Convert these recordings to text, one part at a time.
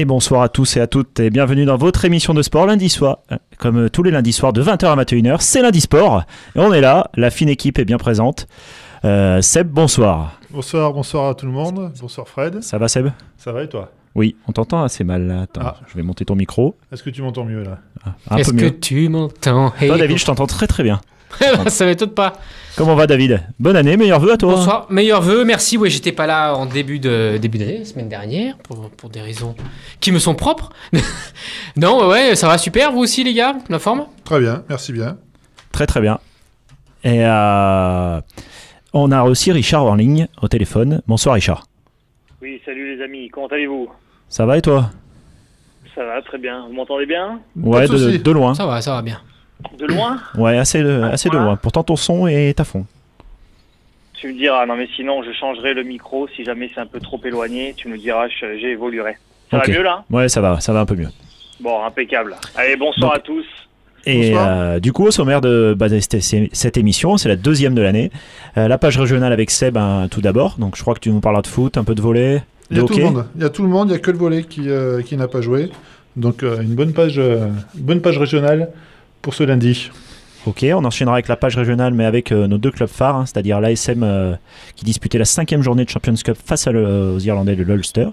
Et bonsoir à tous et à toutes et bienvenue dans votre émission de sport lundi soir. Euh, Comme tous les lundis soirs de 20h à 21h, c'est lundi sport. Et on est là, la fine équipe est bien présente. Euh, Seb, bonsoir. Bonsoir, bonsoir à tout le monde. Bonsoir Fred. Ça va Seb? Ça va et toi? Oui, on t'entend assez mal là. Attends, Ah. je vais monter ton micro. Est-ce que tu m'entends mieux là? Ah, Est-ce que tu m'entends? Hey. Toi David, je t'entends très très bien. Ça m'étonne pas. Comment va David? Bonne année, meilleurs vœux à toi. Bonsoir, meilleurs vœux, merci. Oui, j'étais pas là en début de début d'année, la semaine dernière, pour, pour des raisons qui me sont propres. non, ouais, ça va super. Vous aussi, les gars, la forme? Très bien, merci bien. Très très bien. Et euh, on a aussi Richard en ligne au téléphone. Bonsoir Richard. Oui, salut les amis, comment allez-vous? Ça va et toi? Ça va, très bien. Vous m'entendez bien? Ouais, de de, soucis. de loin. Ça va, ça va bien. De loin Ouais, assez de, assez de loin. Pourtant ton son est à fond. Tu me diras, non mais sinon je changerai le micro si jamais c'est un peu trop éloigné, tu me diras, je- j'évoluerai. Ça va mieux là Ouais, ça va, ça va un peu mieux. Bon, impeccable. Allez, bonsoir Donc- à tous. Et Bonsoir. euh, du coup, au sommaire de, bah, cette, émission, c'est la deuxième de l'année. Euh, la page régionale avec Seb, hein, tout d'abord. Donc, je crois que tu nous parleras de foot, un peu de volley, Il de y a tout hockey. le monde. Il y a tout le monde. Il y a que le volet qui, euh, qui n'a pas joué. Donc euh, une bonne page, euh, une bonne page régionale pour ce lundi. Ok, on enchaînera avec la page régionale, mais avec euh, nos deux clubs phares, hein, c'est-à-dire l'ASM euh, qui disputait la cinquième journée de Champions Cup face à le- aux Irlandais de l'Ulster. Euh,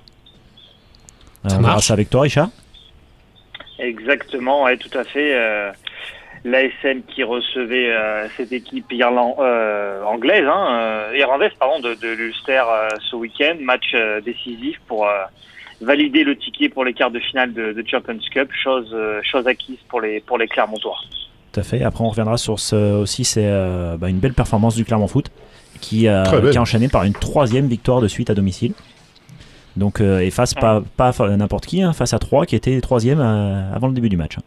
Ça on verra marche. ça avec toi, Richard. Exactement, ouais, tout à fait. Euh, L'ASM qui recevait euh, cette équipe irlan- euh, anglaise, hein, euh, irlandaise pardon, de, de l'Ulster euh, ce week-end, match euh, décisif pour euh, valider le ticket pour les quarts de finale de, de Champions Cup, chose, euh, chose acquise pour les, pour les Clermontois. Tout à fait. Après, on reviendra sur ce, aussi c'est euh, bah, une belle performance du Clermont Foot qui, euh, qui a enchaîné par une troisième victoire de suite à domicile. Donc, euh, et face pas, pas n'importe qui, hein, face à trois qui était troisième euh, avant le début du match. hein.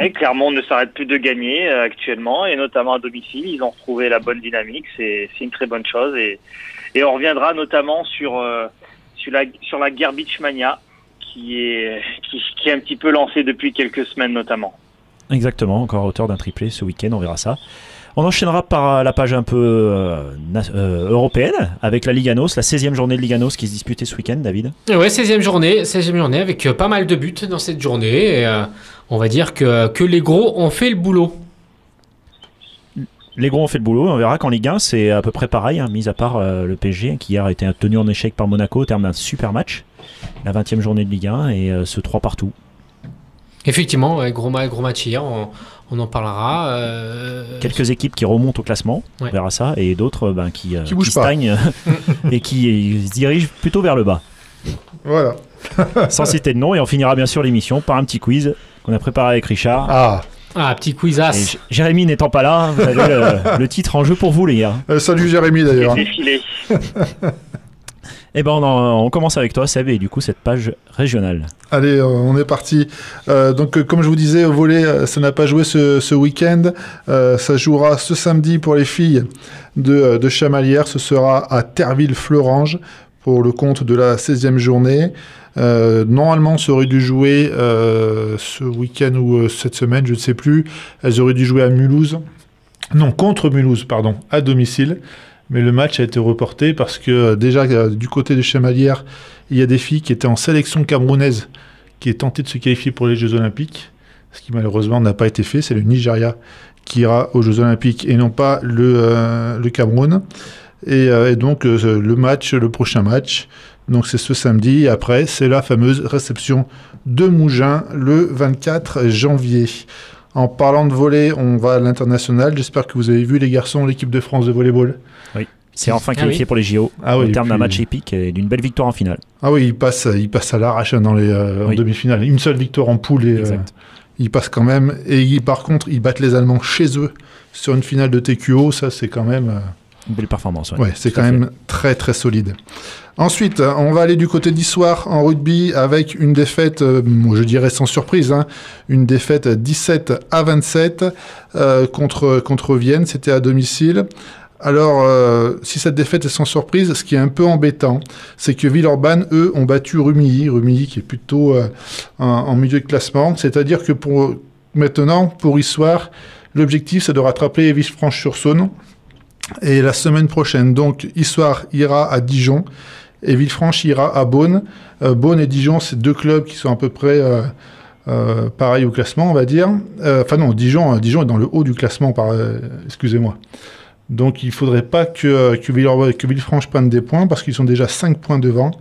Et Clermont ne s'arrête plus de gagner euh, actuellement, et notamment à domicile. Ils ont retrouvé la bonne dynamique, c'est c'est une très bonne chose. Et, et on reviendra notamment sur, euh, sur, la, sur la Garbage Mania, qui est, qui, qui est un petit peu lancée depuis quelques semaines notamment. Exactement, encore auteur d'un triplé ce week-end, on verra ça. On enchaînera par la page un peu euh, euh, européenne avec la Liganos, la 16e journée de Liganos qui se disputait ce week-end, David. Ouais, 16e journée, 16e journée avec euh, pas mal de buts dans cette journée. Et, euh, on va dire que, que les gros ont fait le boulot. Les gros ont fait le boulot, on verra qu'en Ligue 1 c'est à peu près pareil, hein, mis à part euh, le PSG qui hier a été tenu en échec par Monaco au terme d'un super match, la 20e journée de Ligue 1 et euh, ce 3 partout. Effectivement, ouais, gros, ma- gros match hier, on, on en parlera. euh, Quelques équipes qui remontent au classement, on verra ça, et d'autres ben, qui, stagnent et qui se dirigent plutôt vers le bas. Voilà. Sans citer de nom, et on finira bien sûr l'émission par un petit quiz qu'on a préparé avec Richard. Ah. Ah, petit Et quizasse. Jérémy n'étant pas là, vous avez le, le titre en jeu pour vous les gars. Euh, salut Jérémy d'ailleurs. Eh ben on, en- on commence avec toi Seb et du coup cette page régionale. Allez, euh, on est parti. Euh, donc, comme je vous disais, au volet, ça n'a pas joué ce, ce week-end. Euh, ça jouera ce samedi pour les filles de, de Chamalières. Ce sera à Terville-Fleurange pour le compte de la 16e journée. Euh, normalement, ça aurait dû jouer euh, ce week-end ou euh, cette semaine, je ne sais plus. Elles auraient dû jouer à Mulhouse. Non, contre Mulhouse, pardon, à domicile. Mais le match a été reporté parce que déjà, du côté de Chamalières, il y a des filles qui étaient en sélection camerounaise qui est tenté de se qualifier pour les Jeux Olympiques, ce qui malheureusement n'a pas été fait. C'est le Nigeria qui ira aux Jeux Olympiques et non pas le, Cameroun. Et, donc le match, le prochain match, donc c'est ce samedi. Après, c'est la fameuse réception de Mougins le 24 janvier. En parlant de volley, on va à l'international. J'espère que vous avez vu les garçons, l'équipe de France de volleyball. C'est enfin Ah qualifié oui. pour les JO Ah au oui, terme d'un match épique et d'une belle victoire en finale. Ah oui, il passe, il passe à l'arrache hein, dans les euh, en Oui. demi-finale. Une seule victoire en poule et euh, ils passent quand même. Et par contre, ils battent les Allemands chez eux sur une finale de TQO. Ça, c'est quand même, euh, Une belle performance. Ouais, ouais, c'est quand même très très solide. Ensuite, euh, on va aller du côté d'Histoire en rugby avec une défaite, euh, je dirais sans surprise, hein, une défaite 17 à 27 euh, contre contre Vienne. C'était à domicile. Alors, euh, si cette défaite est sans surprise, ce qui est un peu embêtant, c'est que Villeurbanne, eux, ont battu Rumilly. Rumilly qui est plutôt en, en milieu de classement. C'est-à-dire que pour maintenant, pour Histoire, l'objectif, c'est de rattraper Villefranche-sur-Saône. Et la semaine prochaine, donc, Histoire ira à Dijon. Et Villefranche ira à Beaune. Euh, Beaune et Dijon, c'est deux clubs qui sont à peu près euh, euh, pareils au classement, on va dire. Enfin non, Dijon, Dijon est dans le haut du classement, excusez-moi. Donc il ne faudrait pas que, Villefranche, que prenne des points parce qu'ils sont déjà 5 points devant.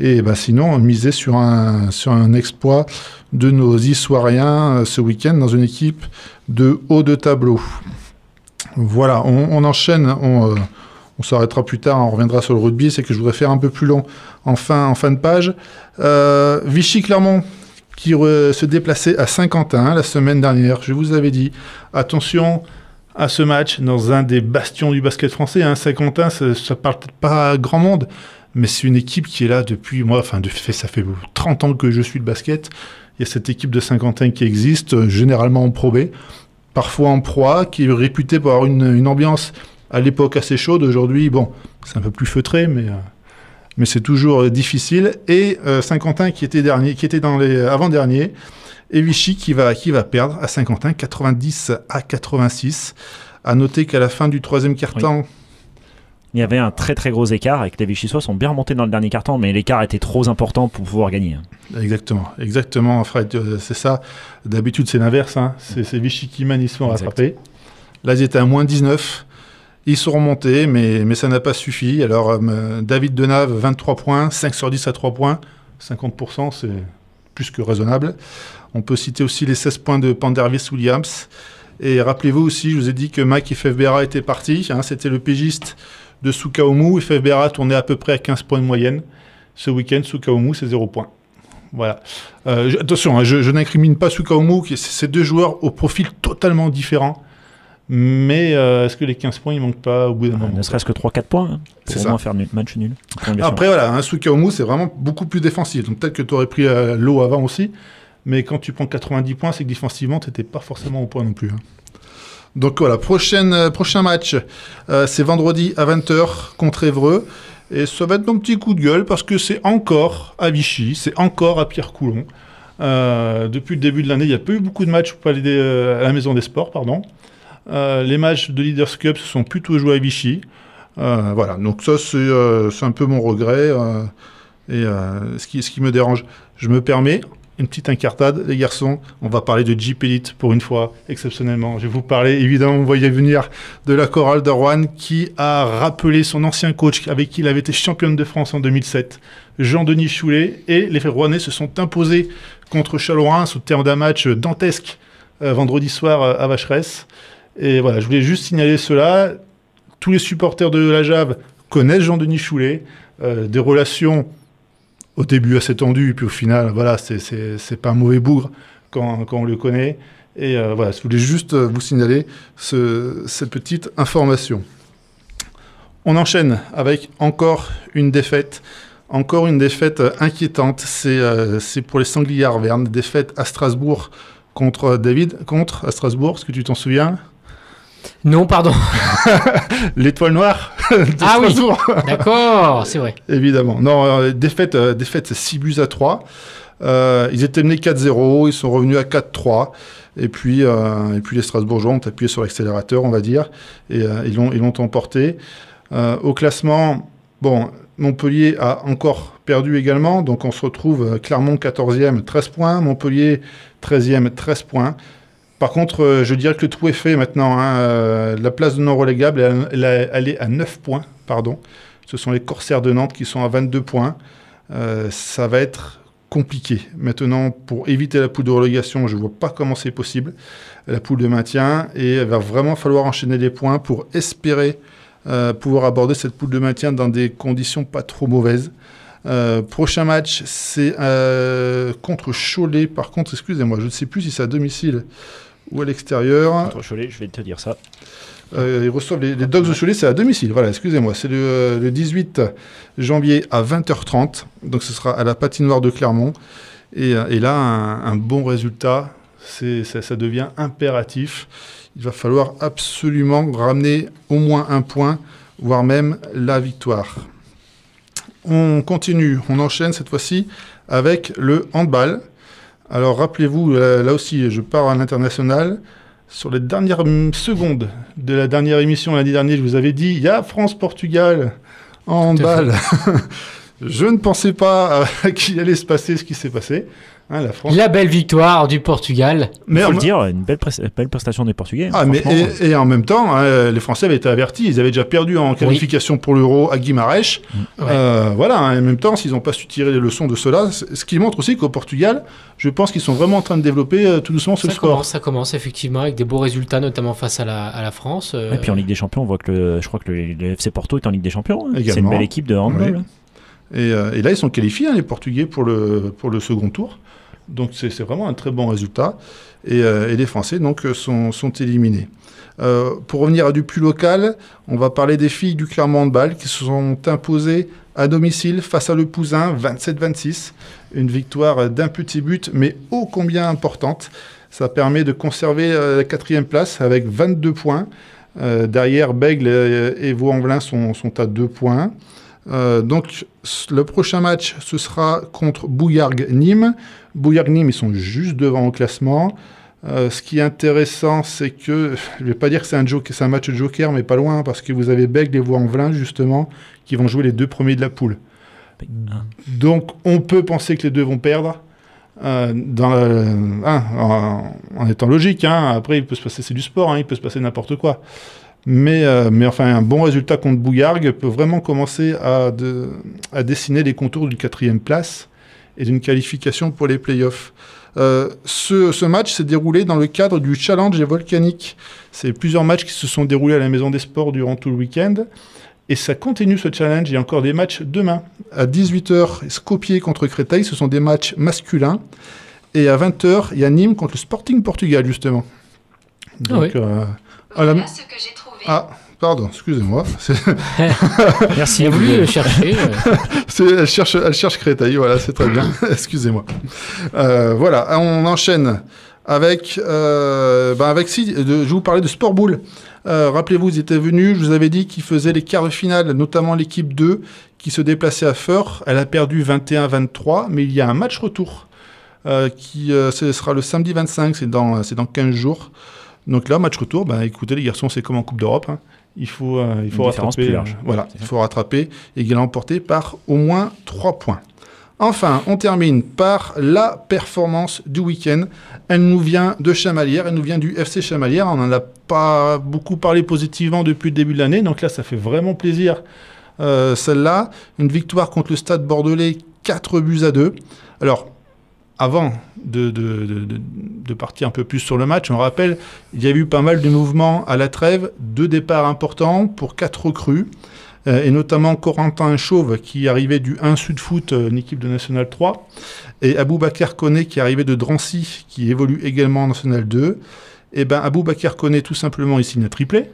Et bah, sinon, miser sur un, sur un exploit de nos Issoiriens ce week-end dans une équipe de haut de tableau. Voilà, on, enchaîne, on, euh, on s'arrêtera plus tard, on reviendra sur le rugby, c'est que je voudrais faire un peu plus long en fin, de page. Euh, Vichy-Clermont qui re- se déplaçait à Saint-Quentin la semaine dernière, je vous avais dit, attention à ce match dans un des bastions du basket français. Hein. Saint-Quentin, ça, ça parle peut-être pas grand monde, mais c'est une équipe qui est là depuis, moi, enfin, de ça fait 30 ans que je suis le basket. Il y a cette équipe de Saint-Quentin qui existe, euh, généralement en Pro B, parfois en Pro A, qui est réputée pour avoir une, une ambiance à l'époque assez chaude. Aujourd'hui, bon, c'est un peu plus feutré, mais, euh, mais c'est toujours euh, difficile. Et euh, Saint-Quentin qui était dernier, qui était dans les avant-derniers, et Vichy qui va, qui va perdre à Saint-Quentin, 90 à 86. À noter qu'à la fin du troisième quart-temps, Il y avait un très très gros écart et que les Vichysois sont bien remontés dans le dernier carton, mais l'écart était trop important pour pouvoir gagner. hein. Exactement, exactement, Fred, euh, c'est ça. D'habitude, c'est l'inverse. Hein. C'est Vichy qui mène, ils se font rattraper. Là, ils étaient à moins 19. Ils sont remontés, mais, mais ça n'a pas suffi. Alors, euh, David Denave, 23 points, 5 sur 10 à 3 points. 50%, c'est plus que raisonnable. On peut citer aussi les 16 points de Pandervis Williams. Et rappelez-vous aussi, je vous ai dit que Mike Efebera était parti. hein. C'était le pégiste de Sukaomu. Efebera tournait à peu près à 15 points de moyenne. Ce week-end, Sukaomu, c'est 0 points. Voilà. Euh, je- attention, hein, je, je n'incrimine pas Sukaomu, c'est deux joueurs au profil totalement différent. Mais euh, est-ce que les 15 points, ils manquent pas au bout d'un moment? Ne serait-ce que 3-4 points hein, C'est pour au moins faire nul, match nul. Après, voilà, un Sukaomu, c'est vraiment beaucoup plus défensif. Donc peut-être que tu aurais pris euh, l'eau avant aussi. Mais quand tu prends 90 points, c'est que défensivement, tu n'étais pas forcément au point non plus. hein. Donc voilà, euh, prochain match, euh, c'est vendredi à 20h contre Évreux. Et ça va être mon petit coup de gueule parce que c'est encore à Vichy, c'est encore à Pierre-Coulon. Euh, depuis le début de l'année, il n'y a pas eu beaucoup de matchs euh, à la Maison des Sports, pardon. Les matchs de Leaders Cup se sont plutôt joués à Vichy. Voilà, donc ça c'est un peu mon regret et ce qui me dérange. Je me permets une petite incartade, les garçons. On va parler de Jeep Elite pour une fois, exceptionnellement. Je vais vous parler, évidemment, vous voyez venir de la chorale de Rouen qui a rappelé son ancien coach avec qui il avait été championne de France en 2007, Jean-Denis Choulet. Et les Rouennais se sont imposés contre Chalorin sous terme d'un match dantesque euh, vendredi soir euh, à Vacheresse. Et voilà, je voulais juste signaler cela. Tous les supporters de la Jave connaissent Jean-Denis Choulet, euh, des relations au début assez tendues, puis au final, voilà, c'est- pas un mauvais bougre quand, quand on le connaît. Et euh, voilà, je voulais juste euh, vous signaler ce- cette petite information. On enchaîne avec encore une défaite. Encore une défaite euh, inquiétante. C'est pour les Sangliers Arvernes. Défaite à Strasbourg contre David. Contre à Strasbourg, est-ce que tu t'en souviens? Non, pardon. L'étoile noire Ah oui. D'accord, c'est vrai. Évidemment. Non, euh, défaite, euh, défaite 6 buts à 3. Euh, ils étaient menés 4-0, ils sont revenus à 4-3. Et puis, euh, et puis les Strasbourgeois ont appuyé sur l'accélérateur, on va dire, et euh, ils l'ont ils l'ont emporté. Au classement, bon, Montpellier a encore perdu également, donc on se retrouve Clermont 14e, 13 points, Montpellier 13e, 13 points. Par contre, euh, je dirais que le trou est fait maintenant. hein, euh, la place de non relégable, elle, est à 9 points, pardon. Ce sont les Corsaires de Nantes qui sont à 22 points. Euh, ça va être compliqué. Maintenant, pour éviter la poule de relégation, je ne vois pas comment c'est possible. La poule de maintien. Et il va vraiment falloir enchaîner les points pour espérer pouvoir aborder cette poule de maintien dans des conditions pas trop mauvaises. Prochain match, c'est contre Cholet. Par contre, excusez-moi, je ne sais plus si c'est à domicile ou à l'extérieur. Contre Cholet, je vais te dire ça. Euh, ils reçoivent les, les Dogs de Cholet, c'est à domicile. Voilà, excusez-moi. C'est le, le 18 janvier à 20h30. Donc ce sera à la patinoire de Clermont. Et, euh, et là, un, un bon résultat, c'est, ça, ça devient impératif. Il va falloir absolument ramener au moins un point, voire même la victoire. On continue, on enchaîne cette fois-ci avec le handball. Alors rappelez-vous, là, là aussi, je pars à l'international. Sur les dernières secondes de la dernière émission lundi dernier, je vous avais dit, il y a France-Portugal en handball. Je ne pensais pas euh, qu'il allait se passer ce qui s'est passé. Hein, la France. La belle victoire du Portugal. Il faut en- le dire, une belle, pres- belle prestation des Portugais. hein, Ah, mais et, et en même temps, hein, les Français avaient été avertis. Ils avaient déjà perdu en qualification pour l'Euro à Guimarães. Euh, voilà. hein, en même temps, s'ils n'ont pas su tirer les leçons de cela, ce qui montre aussi qu'au Portugal, je pense qu'ils sont vraiment en train de développer euh, tout doucement ce Ça sport. commence, ça commence effectivement avec des beaux résultats, notamment face à la, à la France. euh, Et puis en Ligue des Champions, on voit que le, je crois que le, le FC Porto est en Ligue des Champions. hein. C'est une belle équipe de handball. Oui. Et, euh, et là, ils sont qualifiés, hein, les Portugais, pour le, pour le second tour. Donc, c'est vraiment un très bon résultat. Et, euh, et les Français, donc, sont, sont éliminés. Euh, pour revenir à du plus local, on va parler des filles du Clermont Handball qui se sont imposées à domicile face à Le Pouzin, 27-26. Une victoire d'un petit but, mais ô combien importante. Ça permet de conserver la quatrième place avec 22 points. Derrière, Bègle et, et Vaux-en-Velin sont, sont à 2 points. Euh, donc, le prochain match, ce sera contre Bouillargues-Nîmes. Bouillargues-Nîmes, ils sont juste devant au classement. Euh, ce qui est intéressant, c'est que, je ne vais pas dire que c'est un, match de joker, mais pas loin, parce que vous avez Bègle et Vaux-en-Velin, justement, qui vont jouer les deux premiers de la poule. Donc, on peut penser que les deux vont perdre. euh, hein, en, en étant logique, hein. après il peut se passer, c'est du sport, hein, il peut se passer n'importe quoi. Mais, euh, mais enfin, un bon résultat contre Bouillargues peut vraiment commencer à, de- à dessiner les contours d'une quatrième place et d'une qualification pour les playoffs. Euh, ce, ce match s'est déroulé dans le cadre du Challenge volcanique. C'est plusieurs matchs qui se sont déroulés à la Maison des Sports durant tout le week-end. Et ça continue ce challenge. Il y a encore des matchs demain. À 18h, Skopje contre Créteil, ce sont des matchs masculins. Et à 20h, il y a Nîmes contre le Sporting Portugal, justement. Donc, oui. euh, à la- Voilà ce que j'ai trouvé. Ah, pardon, excusez-moi. Merci. Il a voulu chercher. euh, c'est- elle, cherche, elle cherche Créteil, voilà, c'est très bien. excusez-moi. Euh, voilà, on enchaîne avec, euh, ben avec si, de- je vous parlais de Sport Bowl. Euh, Rappelez-vous, ils étaient venus, je vous avais dit qu'ils faisaient les quarts de finale, notamment l'équipe 2, qui se déplaçait à Feur. Elle a perdu 21-23, mais il y a un match retour euh, qui euh, ce sera le samedi 25, c'est dans, c'est dans 15 jours. Donc là, match retour, ben, écoutez les garçons, c'est comme en Coupe d'Europe. hein. Il faut, euh, il faut Une rattraper. euh, voilà, il faut rattraper et il est emporté par au moins 3 points. Enfin, on termine par la performance du week-end. Elle nous vient de Chamalières, elle nous vient du FC Chamalières. On n'en a pas beaucoup parlé positivement depuis le début de l'année, donc là, ça fait vraiment plaisir. euh, Celle-là, une victoire contre le Stade Bordelais, 4 buts à 2. Alors, avant de, de- de- de- partir un peu plus sur le match, on rappelle, il y a eu pas mal de mouvements à la trêve, deux départs importants pour quatre recrues, euh, et notamment Corentin Chauve qui arrivait du 1 Sud Foot, euh, une équipe de National 3, et Aboubacar Koné qui arrivait de Drancy, qui évolue également en National 2. Et ben Aboubacar Koné, tout simplement, il signe un triplé.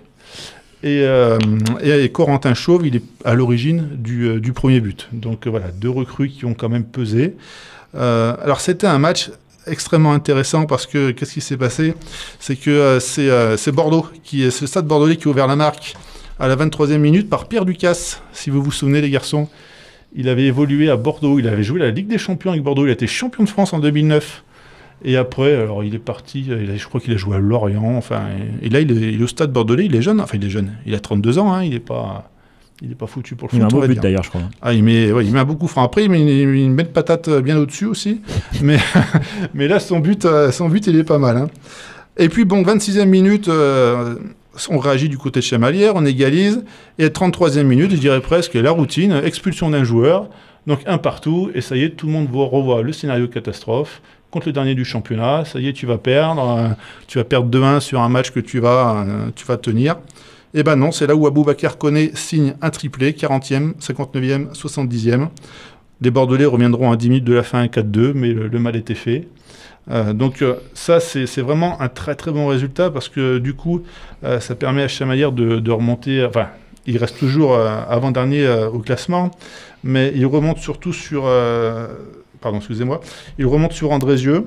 Et, euh, et, Corentin Chauve, il est à l'origine du, euh, du premier but. Donc voilà, deux recrues qui ont quand même pesé. Euh, alors c'était un match extrêmement intéressant parce que qu'est-ce qui s'est passé? C'est que euh, c'est euh, c'est Bordeaux, qui ce stade bordelais qui a ouvert la marque à la 23e minute par Pierre Ducasse, si vous vous souvenez les garçons. Il avait évolué à Bordeaux, il avait joué la Ligue des Champions avec Bordeaux, il a été champion de France en 2009. Et après, alors il est parti, je crois qu'il a joué à Lorient, enfin, et, là il est, au stade bordelais, il est jeune, enfin il est jeune, il a 32 ans, hein, il est pas, il est pas foutu pour le Il met un foot, beau but d'ailleurs, je crois. Ah, il met, ouais, il met un beaucoup franc. Après, il met une, une belle patate euh, bien au-dessus aussi. Mais, mais là, son but, euh, son but, il est pas mal. hein. Et puis, bon, 26e minute, euh, on réagit du côté de Chamalières, on égalise. Et à 33e minute, je dirais presque la routine, expulsion d'un joueur. Donc, un partout. Et ça y est, tout le monde voit- revoit le scénario catastrophe contre le dernier du championnat. Ça y est, tu vas perdre. euh, tu vas perdre 2-1 sur un match que tu vas, euh, tu vas tenir. Eh ben non, c'est là où Aboubacar Koné signe un triplé, 40e, 59e, 70e. Les Bordelais reviendront à 10 minutes de la fin à 4-2, mais le, mal était fait. Euh, donc euh, ça, c'est vraiment un très très bon résultat parce que du coup, euh, ça permet à Chamalières de, de remonter, enfin, il reste toujours avant-dernier au classement, mais il remonte surtout sur, pardon, excusez-moi, il remonte sur Andrézieux.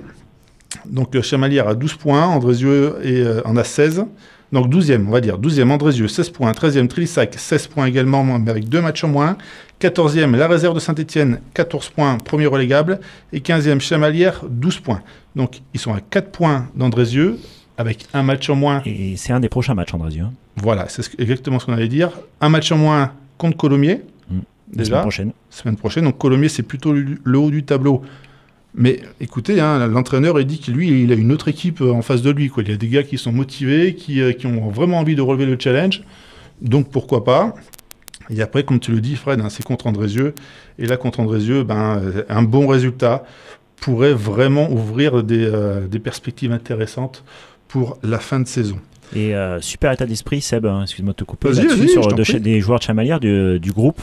Donc Chamalières a 12 points, Andrézieux en a 16. Donc 12e, on va dire. 12e, Andrézieux, 16 points. 13e, Trissac, 16 points également, mais avec deux matchs en moins. 14e, la réserve de Saint-Etienne, 14 points, premier relégable. Et 15e, Chamalières, 12 points. Donc ils sont à 4 points d'Andrézieux, avec un match en moins. Et c'est un des prochains matchs, Andrézieux. hein. Voilà, c'est ce- exactement ce qu'on allait dire. Un match en moins contre Colomiers. Mm. La semaine prochaine. semaine prochaine. Donc Colomiers, c'est plutôt le le haut du tableau. Mais écoutez, hein, l'entraîneur, il dit que lui, il a une autre équipe euh, en face de lui. Quoi. Il y a des gars qui sont motivés, qui, euh, qui ont vraiment envie de relever le challenge. Donc pourquoi pas? Et après, comme tu le dis, Fred, hein, c'est contre Andrézieux. Et là, contre Andrézieux, ben, euh, un bon résultat pourrait vraiment ouvrir des, euh, des perspectives intéressantes pour la fin de saison. Et euh, super état d'esprit, Seb, hein, excuse-moi de te couper là-dessus, sur de- des joueurs de Chamalières du, du groupe.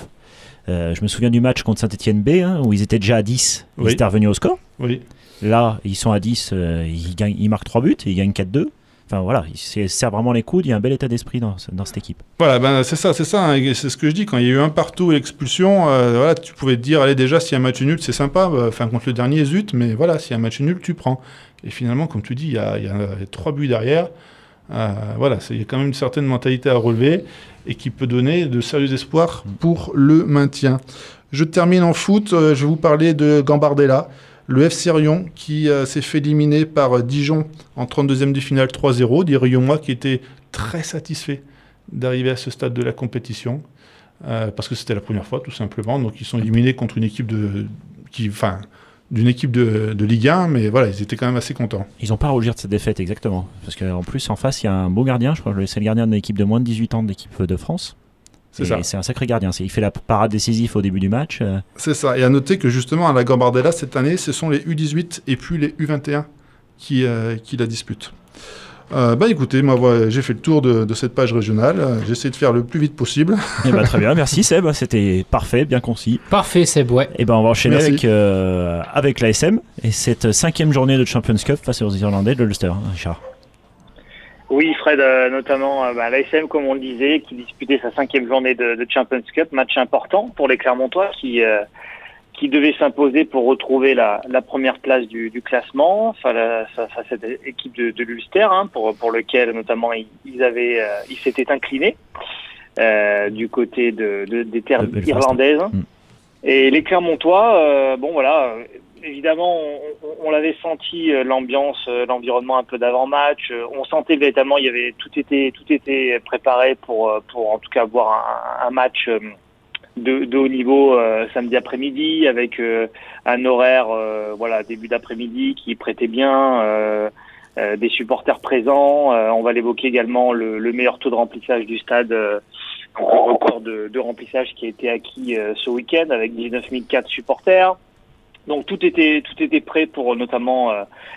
Euh, je me souviens du match contre Saint-Etienne B, hein, où ils étaient déjà à 10, ils étaient revenus au score. Oui. Là, ils sont à 10, euh, ils, gagnent, ils marquent 3 buts, et ils gagnent 4-2. Enfin voilà, ils se serrent vraiment les coudes, il y a un bel état d'esprit dans, ce- dans cette équipe. Voilà, ben, c'est ça, c'est ça. hein, c'est ce que je dis. Quand il y a eu un partout et l'expulsion, euh, voilà, tu pouvais te dire, allez, déjà, s'il y a un match nul, c'est sympa. Enfin, contre le dernier, zut, mais voilà, s'il y a un match nul, tu prends. Et finalement, comme tu dis, il y a, il y a, trois buts derrière. Euh, voilà, il y a quand même une certaine mentalité à relever et qui peut donner de sérieux espoirs pour le maintien. Je termine en foot. euh, je vais vous parler de Gambardella, le FC Lyon qui euh, s'est fait éliminer par Dijon en 32e de finale 3-0. Des Lyonnois qui étaient très satisfaits d'arriver à ce stade de la compétition parce que c'était la première fois tout simplement. Donc ils sont éliminés contre une équipe de qui, enfin, d'une équipe de, de Ligue 1, mais voilà, ils étaient quand même assez contents. Ils n'ont pas à rougir de cette défaite, exactement. Parce qu'en plus, en face, il y a un beau gardien, je crois que c'est le gardien de l'équipe de moins de 18 ans de l'équipe de France. C'est ça. C'est un sacré gardien. Il fait la parade décisive au début du match. euh, C'est ça. Et à noter que justement à la Gambardella cette année, ce sont les U18 et puis les U21 qui, euh, qui la disputent. Euh, bah écoutez, moi voilà, j'ai fait le tour de, de cette page régionale. Euh, J'essaie de faire le plus vite possible. Eh ben, très bien, merci Seb, c'était parfait, bien concis. Parfait, Seb, ouais. Et ben on va enchaîner Merci. avec, euh, avec l'ASM et cette cinquième journée de Champions Cup face aux Irlandais de l'Ulster, hein, Richard. Oui, Fred, euh, notamment euh, bah, l'ASM, comme on le disait, qui disputait sa cinquième journée de, de Champions Cup, match important pour les Clermontois qui euh, qui devaient s'imposer pour retrouver la, la première place du, du classement face à, cette équipe de, de l'Ulster, hein, pour pour lequel notamment ils, ils avaient euh, ils s'étaient inclinés euh, du côté de, de- des terres irlandaises. Mm. Et les Clermontois, euh, bon voilà, évidemment, on, on- on l'avait senti l'ambiance, l'environnement un peu d'avant-match. On sentait véritablement, il y avait tout était tout était préparé pour pour en tout cas avoir un, un match de, de haut niveau euh, samedi après-midi avec euh, un horaire euh, voilà début d'après-midi qui prêtait bien. euh, euh, des supporters présents. On va l'évoquer également le, le meilleur taux de remplissage du stade, record de, de remplissage qui a été acquis ce week-end avec 19 004 supporters. Donc tout était tout était prêt pour notamment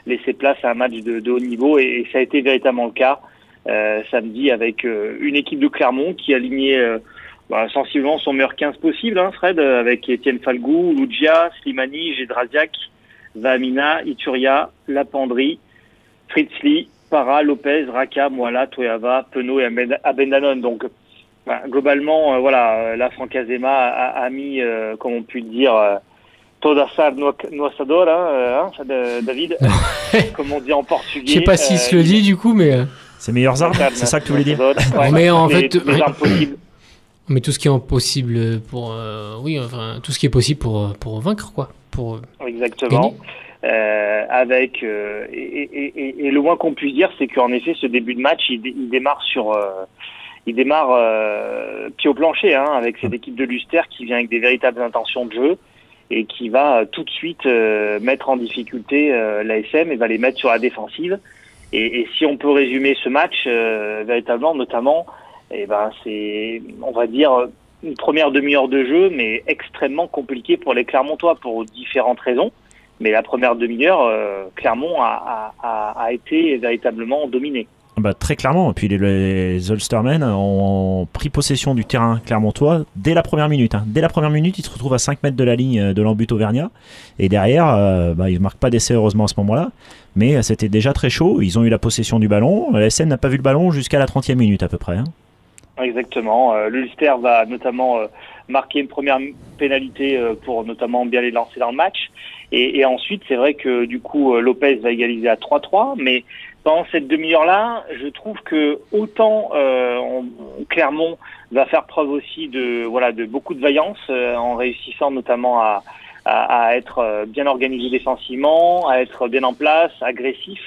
laisser place à un match de, de haut niveau et, et ça a été véritablement le cas samedi avec une équipe de Clermont qui a aligné euh, bah, sensiblement son meilleur 15 possible, hein, Fred, euh, avec Étienne Falgou, Lugia, Slimani, Gédrasiak, Vamina, Ituria, Lapandry, Fritzli, Para, Lopez, Raka, Moala, Toyava, Penaud et Aben- Abendanon. Donc, bah, globalement, euh, voilà, euh, la Francazema a, a mis, euh, comme on peut le dire, euh, Todasar Noasador, hein, euh, hein, David, comme on dit en portugais. Je sais pas s'il se le dit du coup, mais C'est meilleures armes, c'est ça que tu voulais dire Ouais, Mais en les- fait, les armes possibles. Mais tout ce qui est possible pour, euh, oui, enfin tout ce qui est possible pour euh, pour vaincre quoi, pour euh, Exactement. Euh, avec euh, et, et- et- et le moins qu'on puisse dire, c'est qu'en effet, ce début de match, il, dé- il démarre sur, euh, il démarre euh, pied au plancher, hein, avec cette équipe de Luster qui vient avec des véritables intentions de jeu et qui va euh, tout de suite euh, mettre en difficulté euh, l'ASM et va les mettre sur la défensive. Et, si on peut résumer ce match euh, véritablement, notamment, eh ben c'est, on va dire, une première demi-heure de jeu, mais extrêmement compliquée pour les Clermontois pour différentes raisons. Mais la première demi-heure, euh, Clermont a, été véritablement dominé. Bah, très clairement. Et puis les, les Ulstermen ont pris possession du terrain clermontois dès la première minute. hein. Dès la première minute, ils se retrouvent à 5 mètres de la ligne euh, de l'embut auvergnat. Et derrière, euh, bah, ils ne marquent pas d'essai heureusement à ce moment-là. Mais c'était déjà très chaud. Ils ont eu la possession du ballon. La SN n'a pas vu le ballon jusqu'à la 30e minute à peu près. hein. Exactement. Euh, L'Ulster va notamment euh, marquer une première pénalité euh, pour notamment bien les lancer dans le match. Et, et ensuite, c'est vrai que du coup, euh, Lopez va égaliser à 3-3. Mais pendant cette demi-heure-là, je trouve que autant euh, on- Clermont va faire preuve aussi de voilà de beaucoup de vaillance euh, en réussissant notamment à, à, à être bien organisé défensivement, à être bien en place, agressif.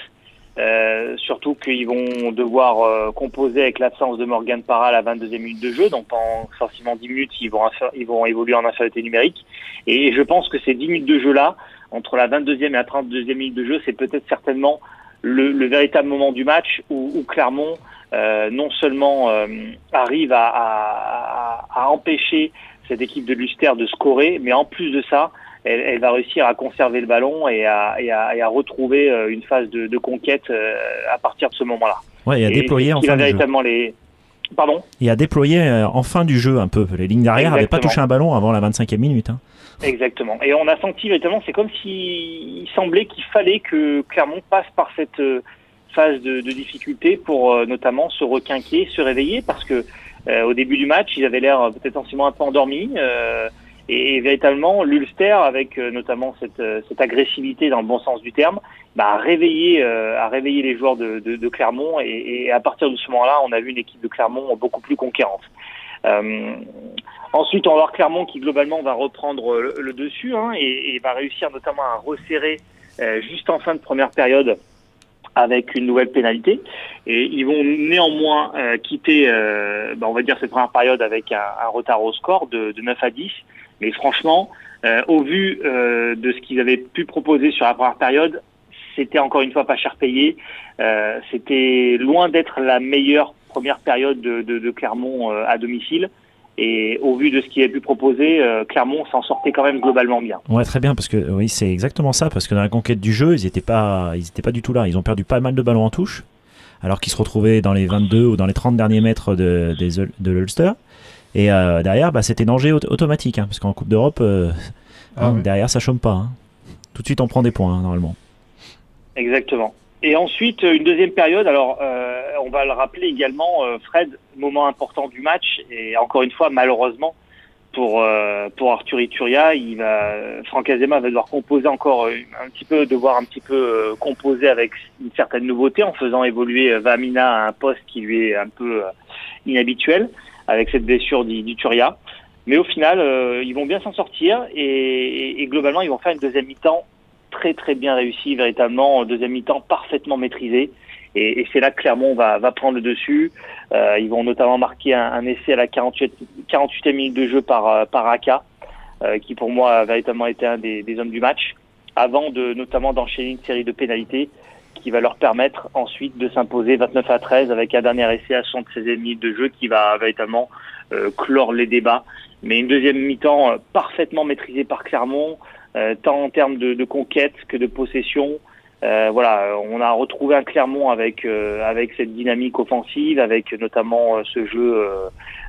Euh, surtout qu'ils vont devoir euh, composer avec l'absence de Morgan Parra à la 22e minute de jeu. Donc pendant forcément 10 minutes, ils vont, ils vont évoluer en infériorité numérique. Et je pense que ces 10 minutes de jeu-là, entre la 22e et la 32e minute de jeu, c'est peut-être certainement le, le, véritable moment du match où, où Clermont euh, non seulement euh, arrive à, à, à, empêcher cette équipe de Luster de scorer, mais en plus de ça, elle, elle, va réussir à conserver le ballon et à, et à, et à retrouver euh, une phase de, de conquête euh, à partir de ce moment-là. Ouais, et à déployer en fin du véritablement les Pardon? Et à déployer euh, en fin du jeu un peu. Les lignes d'arrière n'avaient pas touché un ballon avant la 25e minute. Hein. Exactement. Et on a senti véritablement, c'est comme s'il semblait qu'il fallait que Clermont passe par cette phase de, de difficulté pour euh, notamment se requinquer, se réveiller, parce que euh, au début du match, ils avaient l'air peut-être potentiellement un peu endormis. Euh, et, véritablement, l'Ulster, avec notamment cette, cette, agressivité dans le bon sens du terme, bah, a réveillé, a réveillé les joueurs de, de, de Clermont. Et, et, à partir de ce moment-là, on a vu une équipe de Clermont beaucoup plus conquérante. Euh, ensuite, on va voir Clermont qui globalement va reprendre le, le dessus hein, et, et, va réussir notamment à resserrer euh, juste en fin de première période avec une nouvelle pénalité. Et ils vont néanmoins euh, quitter, euh, bah, on va dire, cette première période avec un, un retard au score de, de, 9 à 10. Mais franchement, euh, au vu euh, de ce qu'ils avaient pu proposer sur la première période, c'était encore une fois pas cher payé. Euh, c'était loin d'être la meilleure première période de, Clermont à domicile. Et au vu de ce qu'il a pu proposer, Clermont s'en sortait quand même globalement bien. Ouais, très bien, parce que oui, c'est exactement ça, parce que dans la conquête du jeu, ils n'étaient pas, pas du tout là. Ils ont perdu pas mal de ballons en touche, alors qu'ils se retrouvaient dans les 22 ou dans les 30 derniers mètres de l'Ulster. Et euh, derrière, bah, c'était danger auto automatique, hein, parce qu'en Coupe d'Europe, euh, ah, hein, oui. derrière, ça chôme pas. Hein. Tout de suite, on prend des points, hein, normalement. Exactement. Et ensuite, une deuxième période, alors euh, on va le rappeler également, euh, Fred, moment important du match, et encore une fois, malheureusement, pour, euh, pour Arthur Ituria, il va, Franck Azema va devoir composer encore un petit peu, devoir un petit peu euh, composer avec une certaine nouveauté en faisant évoluer Vamina à un poste qui lui est un peu inhabituel, avec cette blessure d'Ituria. Mais au final, ils vont bien s'en sortir, et, globalement, ils vont faire une deuxième mi-temps très très bien réussi, véritablement, en deuxième mi-temps parfaitement maîtrisé. Et, c'est là que Clermont va, va prendre le dessus. Euh, ils vont notamment marquer un, essai à la 48, 48e minute de jeu par, par Aka, euh, qui pour moi a véritablement été un des, des hommes du match, avant de notamment d'enchaîner une série de pénalités qui va leur permettre ensuite de s'imposer 29 à 13 avec un dernier essai à 76e minute de jeu qui va véritablement euh, clore les débats. Mais une deuxième mi-temps parfaitement maîtrisée par Clermont, euh, tant en termes de, conquête que de possession. Euh, voilà, on a retrouvé un Clermont avec euh, avec cette dynamique offensive, avec notamment euh, ce jeu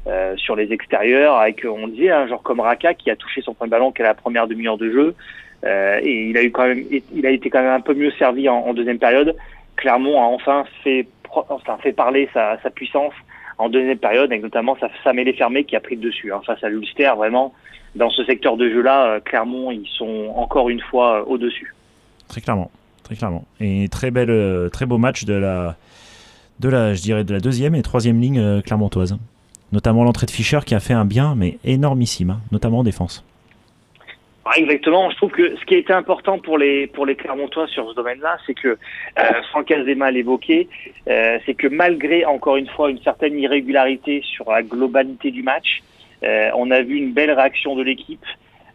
euh, sur les extérieurs, avec on disait un genre comme Raka qui a touché son point de ballon qu'à la première demi-heure de jeu, et il a eu quand même, il a été quand même un peu mieux servi en, deuxième période. Clermont a enfin fait parler sa, sa puissance en deuxième période, avec notamment sa, mêlée fermée qui a pris le dessus hein, face à l'Ulster. Vraiment, dans ce secteur de jeu-là, Clermont, ils sont encore une fois au-dessus. Très clairement, très clairement. Et très belle, très beau match de la, de la, je dirais, de la deuxième et troisième ligne clermontoise. Notamment l'entrée de Fischer qui a fait un bien, mais énormissime, hein, notamment en défense. Exactement. Je trouve que ce qui a été important pour les pour les Clermontois sur ce domaine-là, c'est que euh, Franck Azema l'évoquait, euh, c'est que malgré encore une fois une certaine irrégularité sur la globalité du match, euh, on a vu une belle réaction de l'équipe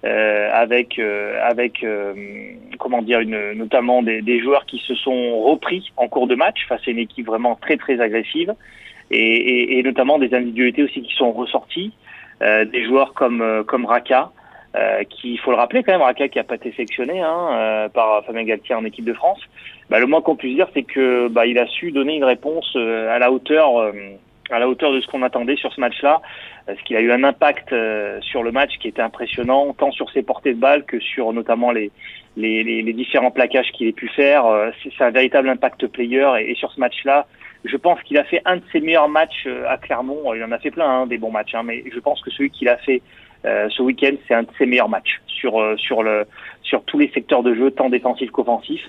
euh, avec avec comment dire une notamment des, des, joueurs qui se sont repris en cours de match face à une équipe vraiment très très agressive et, et, et notamment des individualités aussi qui sont ressorties, des joueurs comme comme Raka. Euh, qui, il faut le rappeler quand même, Raka qui a pas été sélectionné hein, euh, par Fabien Galtier en équipe de France. Bah, le moins qu'on puisse dire, c'est que bah, il a su donner une réponse euh, à la hauteur, euh, à la hauteur de ce qu'on attendait sur ce match-là, parce qu'il a eu un impact euh, sur le match qui était impressionnant, tant sur ses portées de balles que sur notamment les les, les, différents plaquages qu'il ait pu faire. c'est un véritable impact player, et, et sur ce match-là, je pense qu'il a fait un de ses meilleurs matchs à Clermont. Il en a fait plein, hein, des bons matchs, hein, mais je pense que celui qu'il a fait euh, ce week-end, c'est un de ses meilleurs matchs sur euh, sur le sur tous les secteurs de jeu, tant défensif qu'offensif.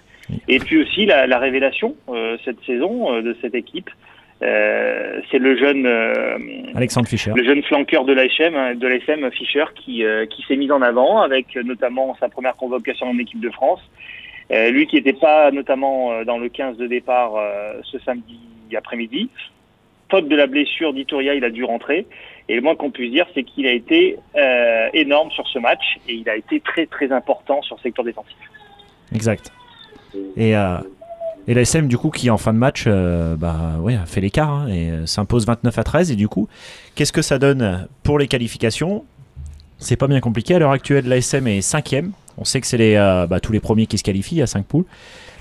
Et puis aussi la, la révélation euh, cette saison de cette équipe, c'est le jeune Alexandre Fischer, le jeune flanqueur de l'ASM, de l'ASM Fischer, qui qui s'est mis en avant avec notamment sa première convocation en équipe de France. Lui qui n'était pas notamment dans le 15 de départ ce samedi après-midi. Faute de la blessure d'Ituria, il a dû rentrer. Et le moins qu'on puisse dire, c'est qu'il a été euh, énorme sur ce match et il a été très très important sur le secteur défensif. Exact. Et, euh, du coup, qui en fin de match euh, bah, ouais, fait l'écart hein, et euh, s'impose 29 à 13. Et du coup, qu'est-ce que ça donne pour les qualifications? C'est pas bien compliqué. À l'heure actuelle, l'ASM est 5 On sait que c'est les, euh, bah, tous les premiers qui se qualifient à 5 poules.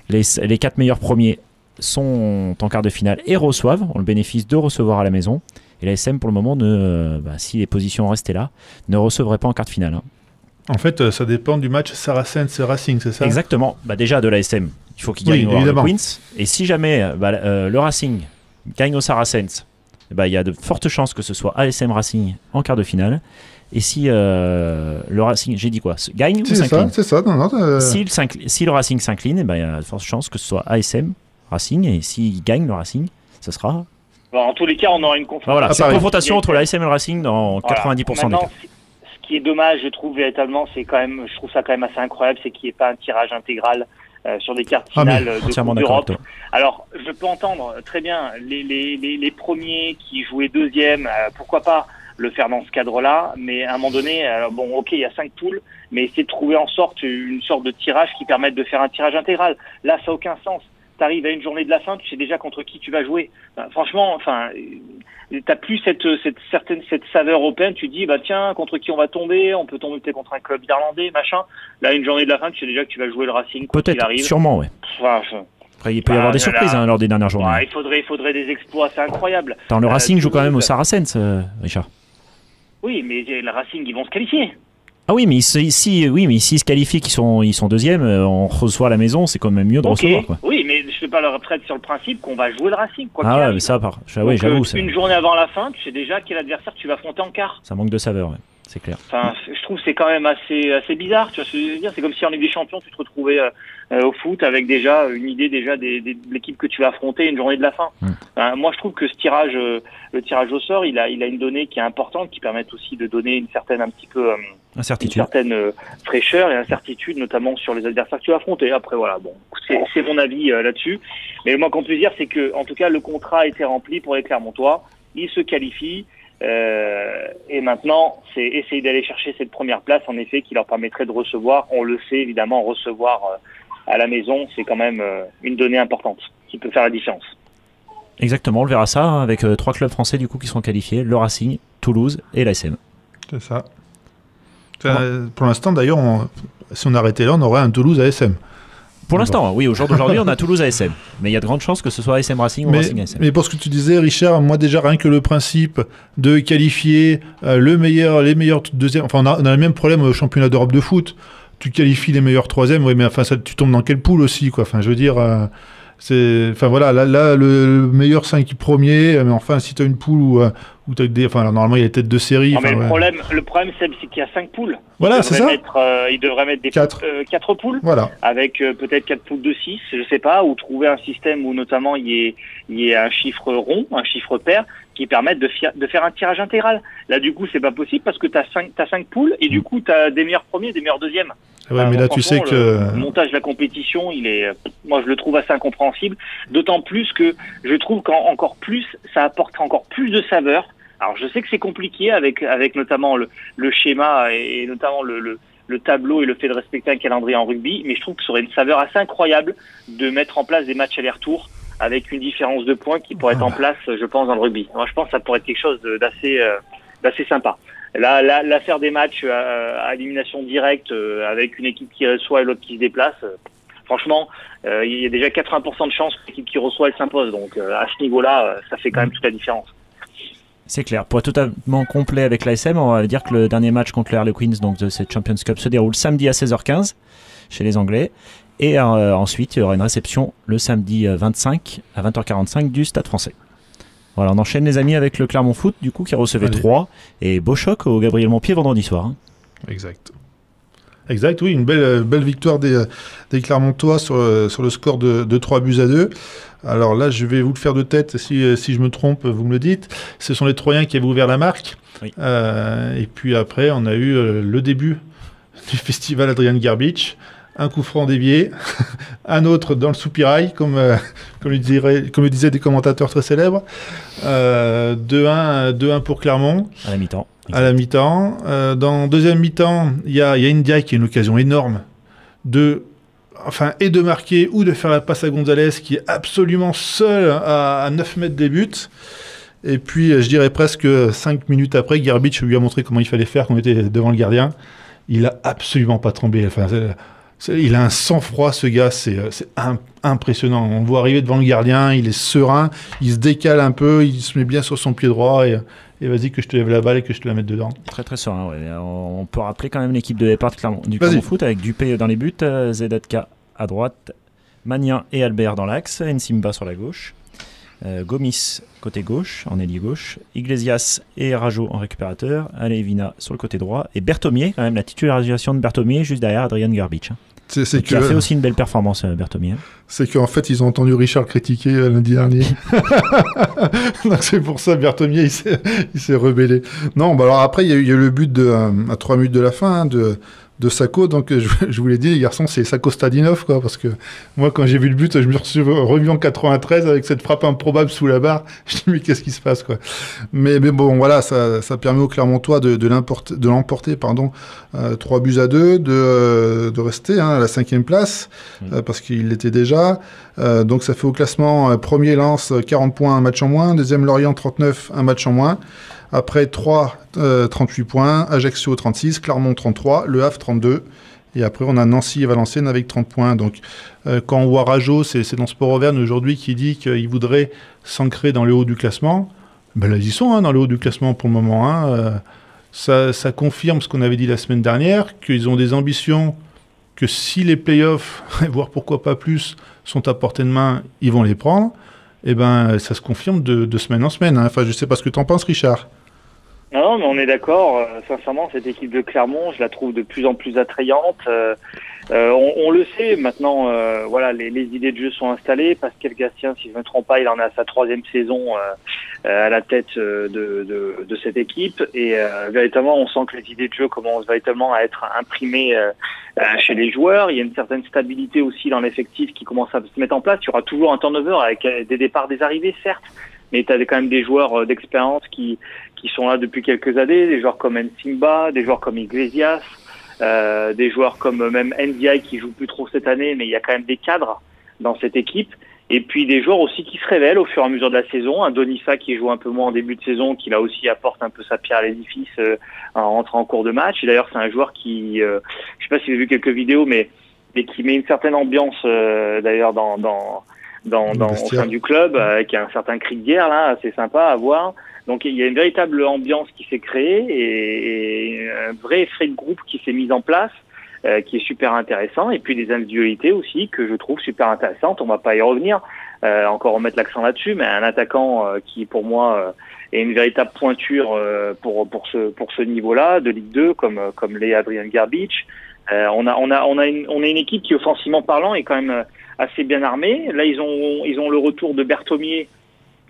Les, les 4 meilleurs premiers sont en quart de finale et reçoivent, ont le bénéfice de recevoir à la maison. Et l'ASM, pour le moment, ne, euh, bah, si les positions restaient là, ne recevrait pas en quart de finale. hein. En fait, euh, ça dépend du match Saracens Racing, c'est ça? Exactement. Bah déjà de l'ASM, il faut qu'il Oui, gagne au évidemment. Queens. Et si jamais euh, bah, euh, le Racing gagne au Saracens, bah, il y a de fortes chances que ce soit ASM Racing en quart de finale. Et si euh, le Racing, j'ai dit quoi, gagne ou C'est ça, s'incline? c'est ça. Non, non, euh, si, le s'incli- si le Racing s'incline, eh ben, il y a de fortes chances que ce soit ASM Racing. Et s'il gagne le Racing, ce sera. Bon, en tous les cas, on aura une confrontation. Voilà, Ah, c'est une pareil. confrontation entre l'ASM et le Racing dans Voilà. 90% des cas. Ce qui est dommage, je trouve véritablement, c'est quand même, je trouve ça quand même assez incroyable, c'est qu'il n'y ait pas un tirage intégral euh, sur des cartes Ah, finales de avec d'Europe. Alors, je peux entendre très bien les, les, les, les premiers qui jouaient deuxième, euh, pourquoi pas le faire dans ce cadre-là, mais à un moment donné, alors bon, ok, il y a cinq poules, mais essayer de trouver en sorte une sorte de tirage qui permette de faire un tirage intégral. Là, ça n'a aucun sens. Tu arrives à une journée de la fin, tu sais déjà contre qui tu vas jouer. Enfin, franchement, enfin, euh, t'as plus cette, cette certaine cette saveur européenne. Tu dis, bah tiens, contre qui on va tomber On peut tomber peut-être contre un club irlandais, machin. Là, une journée de la fin, tu sais déjà que tu vas jouer le Racing. Peut-être, sûrement, ouais. Enfin, Après, il peut y Bah, avoir des là, surprises hein, lors des dernières journées. Ouais, il faudrait, il faudrait des exploits, c'est incroyable. Attends, le Euh, Racing joue quand même au. Saracens, euh, Richard. Oui, mais le Racing, ils vont se qualifier. Ah oui, mais si, si- oui, mais s'ils se qualifient, qu'ils sont, ils sont deuxièmes, euh, on reçoit à la maison, c'est quand même mieux de Ok. recevoir. Quoi. Oui, mais je fais pas leur retraite sur le principe qu'on va jouer le Racing. Quoi Ah ouais, mais ça, par... ah, oui, j'avoue, euh, Une journée avant la fin, tu sais déjà quel adversaire tu vas affronter en quart. ça manque de saveur, ouais. c'est clair. Enfin, je trouve que c'est quand même assez, assez bizarre. Tu vois ce que je veux dire? C'est comme si en Ligue des Champions, tu te retrouvais euh, euh, au foot avec déjà une idée déjà des, des- de l'équipe que tu vas affronter une journée de la fin. Mm. Enfin, moi, je trouve que ce tirage, euh, le tirage au sort, il a, il a une donnée qui est importante, qui permet aussi de donner une certaine, un petit peu, euh, une certaine euh, fraîcheur et incertitude, notamment sur les adversaires que tu vas affronter. Après, voilà, bon, c'est mon avis euh, là-dessus. Mais moi, qu'on peut dire, c'est que, en tout cas, le contrat a été rempli pour les Clermontois. Ils se qualifient. euh, et maintenant, c'est essayer d'aller chercher cette première place, en effet, qui leur permettrait de recevoir. On le sait, évidemment, recevoir euh, à la maison, c'est quand même euh, une donnée importante qui peut faire la différence. Exactement, on le verra ça hein, avec euh, trois clubs français du coup qui seront qualifiés le Racing, Toulouse et l'ASM. C'est ça. Pour l'instant, d'ailleurs, on- si on arrêtait là, on aurait un Toulouse ASM. Pour l'instant, oui, au jour d'aujourd'hui, on a Toulouse ASM. Mais il y a de grandes chances que ce soit ASM Racing ou Mais, Racing ASM. mais pour ce que tu disais, Richard, moi déjà rien que le principe de qualifier euh, le meilleur, les meilleurs deuxièmes, enfin on a, on a le même problème au championnat d'Europe de foot. Tu qualifies les meilleurs troisièmes, oui, mais enfin ça, tu tombes dans quelle poule aussi, quoi. Enfin, je veux dire, euh, c'est, enfin voilà, là, là le, le meilleur 5 premier, mais enfin si tu as une poule où, euh, t'as que des, enfin normalement il y a des têtes de série. Non, mais le ouais. problème, le problème, c'est qu'il y a cinq poules. Voilà, c'est ça. Mettre, euh, ils devraient mettre des Quatre. euh, quatre poules. Voilà. avec euh, peut-être quatre poules de 6, je sais pas, ou trouver un système où notamment il y ait, il y ait un chiffre rond, un chiffre pair, qui permette de, faire un tirage intégral. Là, du coup, c'est pas possible parce que tu as cinq, t'as cinq poules et du coup, tu as des meilleurs premiers, des meilleurs deuxièmes. Ouais, Enfin, mais là tu sais que. Le montage de la compétition, il est, moi, je le trouve assez incompréhensible. D'autant plus que je trouve qu'encore plus, ça apporte encore plus de saveur. Alors, je sais que c'est compliqué avec, avec notamment le, le schéma et, et notamment le, le, le tableau et le fait de respecter un calendrier en rugby, mais je trouve que ça aurait une saveur assez incroyable de mettre en place des matchs aller-retour avec une différence de points qui pourrait être en place, je pense, dans le rugby. Moi, je pense que ça pourrait être quelque chose d'assez euh, d'assez sympa. Là, là, là, faire des matchs euh, à élimination directe euh, avec une équipe qui reçoit et l'autre qui se déplace, euh, franchement, il y a déjà 80% de chances que l'équipe qui reçoit, elle s'impose. Donc, à ce niveau-là, ça fait quand même toute la différence. C'est clair. Pour être totalement complet avec l'ASM, on va dire que le dernier match contre les Harlequins donc de cette Champions Cup se déroule samedi à 16h15 chez les Anglais. Et euh, ensuite, il y aura une réception le samedi euh, 25 à 20h45 du Stade français. Voilà, on enchaîne les amis avec le Clermont Foot, du coup, qui recevait Allez. 3. Et beau choc au Gabriel Montpied vendredi soir. hein. Exact. Exact, oui, une belle, euh, belle victoire des, des Clermontois sur, euh, sur le score de, de 3 buts à 2. Alors là, je vais vous le faire de tête, si, euh, si je me trompe, vous me le dites. Ce sont les Troyens qui avaient ouvert la marque. Oui. Euh, et puis après, on a eu euh, le début du festival Adrian Garbich, un coup franc dévié, un autre dans le soupirail, comme, euh, comme, le dirait, comme le disaient des commentateurs très célèbres. Euh, 2-1 2-1 pour Clermont À la mi-temps. à la mi-temps. Euh, dans deuxième mi-temps, il y a, il y a India qui a une occasion énorme de, enfin, et de marquer ou de faire la passe à Gonzalez qui est absolument seul à, à 9 mètres des buts. Et puis, euh, je dirais presque 5 minutes après, Garbage lui a montré comment il fallait faire quand on était devant le gardien. Il a absolument pas tremblé. Enfin, il a un sang-froid, ce gars, c'est euh, impressionnant. On le voit arriver devant le gardien, il est serein, il se décale un peu, il se met bien sur son pied droit et, et vas-y que je te lève la balle et que je te la mette dedans. Très très serein. ouais. On peut rappeler quand même l'équipe de départ du. Clermont Foot avec Dupé dans les buts, euh, Zedatka à droite, Magnin et Albert dans l'axe, Nsimba sur la gauche, Gomis côté gauche, en ailier gauche, Iglesias et Rajo en récupérateur, Alevina sur le côté droit et Berthomier, quand même la titularisation de Berthomier juste derrière Adrian Garbich. hein, C'est qui a fait que, aussi une belle performance, euh, Berthomier. c'est qu'en fait, ils ont entendu Richard critiquer euh, lundi dernier. Donc c'est pour ça, Berthomier, il s'est, il s'est rebellé. Non, bah alors après, il y, a eu- il y a eu le but de, euh, à 3 minutes de la fin hein, de, de Sako. Donc euh, je, je vous l'ai dit, les garçons, c'est Sako Stadinov, quoi. Parce que moi, quand j'ai vu le but, je me suis revu en 93 avec cette frappe improbable sous la barre. Je dis, mais qu'est-ce qui se passe, quoi? Mais, mais bon, voilà, ça, ça permet au Clermontois de, de, l'emporter, pardon, euh, 3 buts à 2, de, euh, de rester hein, à la cinquième place, euh, parce qu'il l'était déjà. Euh, donc ça fait au classement euh, premier Lens, euh, 40 points, un match en moins. Deuxième Lorient, 39, un match en moins. Après 3, euh, 38 points. Ajaccio, 36. Clermont, 33. Le Havre, 32. Et après, on a Nancy et Valenciennes avec 30 points. Donc, euh, quand on voit Rajo, c'est dans Sport Auvergne aujourd'hui qui dit qu'il voudrait s'ancrer dans le haut du classement. Ben là, ils y sont, hein, dans le haut du classement pour le moment. hein. Euh, ça, ça confirme ce qu'on avait dit la semaine dernière, qu'ils ont des ambitions que si les playoffs, voire pourquoi pas plus, sont à portée de main, ils vont les prendre. Et ben, ça se confirme de, semaine en semaine. hein. Enfin, je sais pas ce que tu en penses, Richard. Non, mais on est d'accord. euh, sincèrement, cette équipe de Clermont, je la trouve de plus en plus attrayante. Euh, euh, on, le sait maintenant. voilà, les, idées de jeu sont installées. Pascal Gastien, si je ne me trompe pas, il en a sa troisième saison à la tête de, de, cette équipe. Et véritablement, on sent que les idées de jeu commencent véritablement à être imprimées chez les joueurs. Il y a une certaine stabilité aussi dans l'effectif qui commence à se mettre en place. Il y aura toujours un turnover avec des départs, des arrivées, certes. Mais tu as quand même des joueurs d'expérience qui, qui sont là depuis quelques années, des joueurs comme Nsimba, des joueurs comme Iglesias, euh, des joueurs comme même NDI qui joue plus trop cette année, mais il y a quand même des cadres dans cette équipe. Et puis des joueurs aussi qui se révèlent au fur et à mesure de la saison. Un Donissa qui joue un peu moins en début de saison, qui là aussi apporte un peu sa pierre à l'édifice euh, en rentrant en cours de match. Et d'ailleurs c'est un joueur qui, euh, je sais pas si vous avez vu quelques vidéos, mais, mais qui met une certaine ambiance euh, d'ailleurs dans, dans, dans, Le dans, au sein du club, euh, qui a un certain cri de guerre là, assez sympa à voir. Donc il y a une véritable ambiance qui s'est créée et, et un vrai effet de groupe qui s'est mis en place, euh, qui est super intéressant. Et puis des individualités aussi que je trouve super intéressantes. On va pas y revenir, euh, encore remettre l'accent là-dessus, mais un attaquant euh, qui pour moi euh, est une véritable pointure euh, pour pour ce pour ce niveau-là de Ligue 2 comme comme l'est Adrian Garbich. Euh, on a on a on a une on a une équipe qui offensivement parlant est quand même euh, assez bien armée. Là ils ont ils ont le retour de Berthomier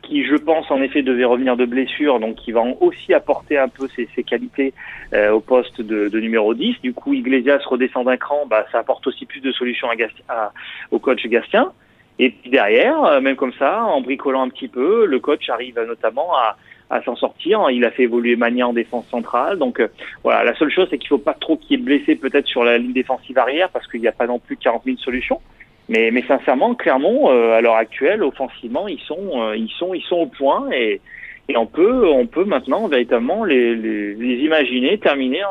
qui, je pense, en effet, devait revenir de blessure, donc qui va aussi apporter un peu ses, ses qualités euh, au poste de, de numéro 10. Du coup, Iglesias redescend d'un cran, bah, ça apporte aussi plus de solutions à Gastien- à- au coach Gastien. Et puis derrière, euh, même comme ça, en bricolant un petit peu, le coach arrive notamment à, à s'en sortir. Il a fait évoluer Mania en défense centrale. Donc euh, voilà, la seule chose, c'est qu'il faut pas trop qu'il de blessés peut-être sur la ligne défensive arrière, parce qu'il n'y a pas non plus 40 000 solutions. Mais, mais sincèrement, Clermont, euh, à l'heure actuelle, offensivement, ils sont, euh, ils sont, ils sont au point et, et on peut, on peut maintenant véritablement les, les, les imaginer terminer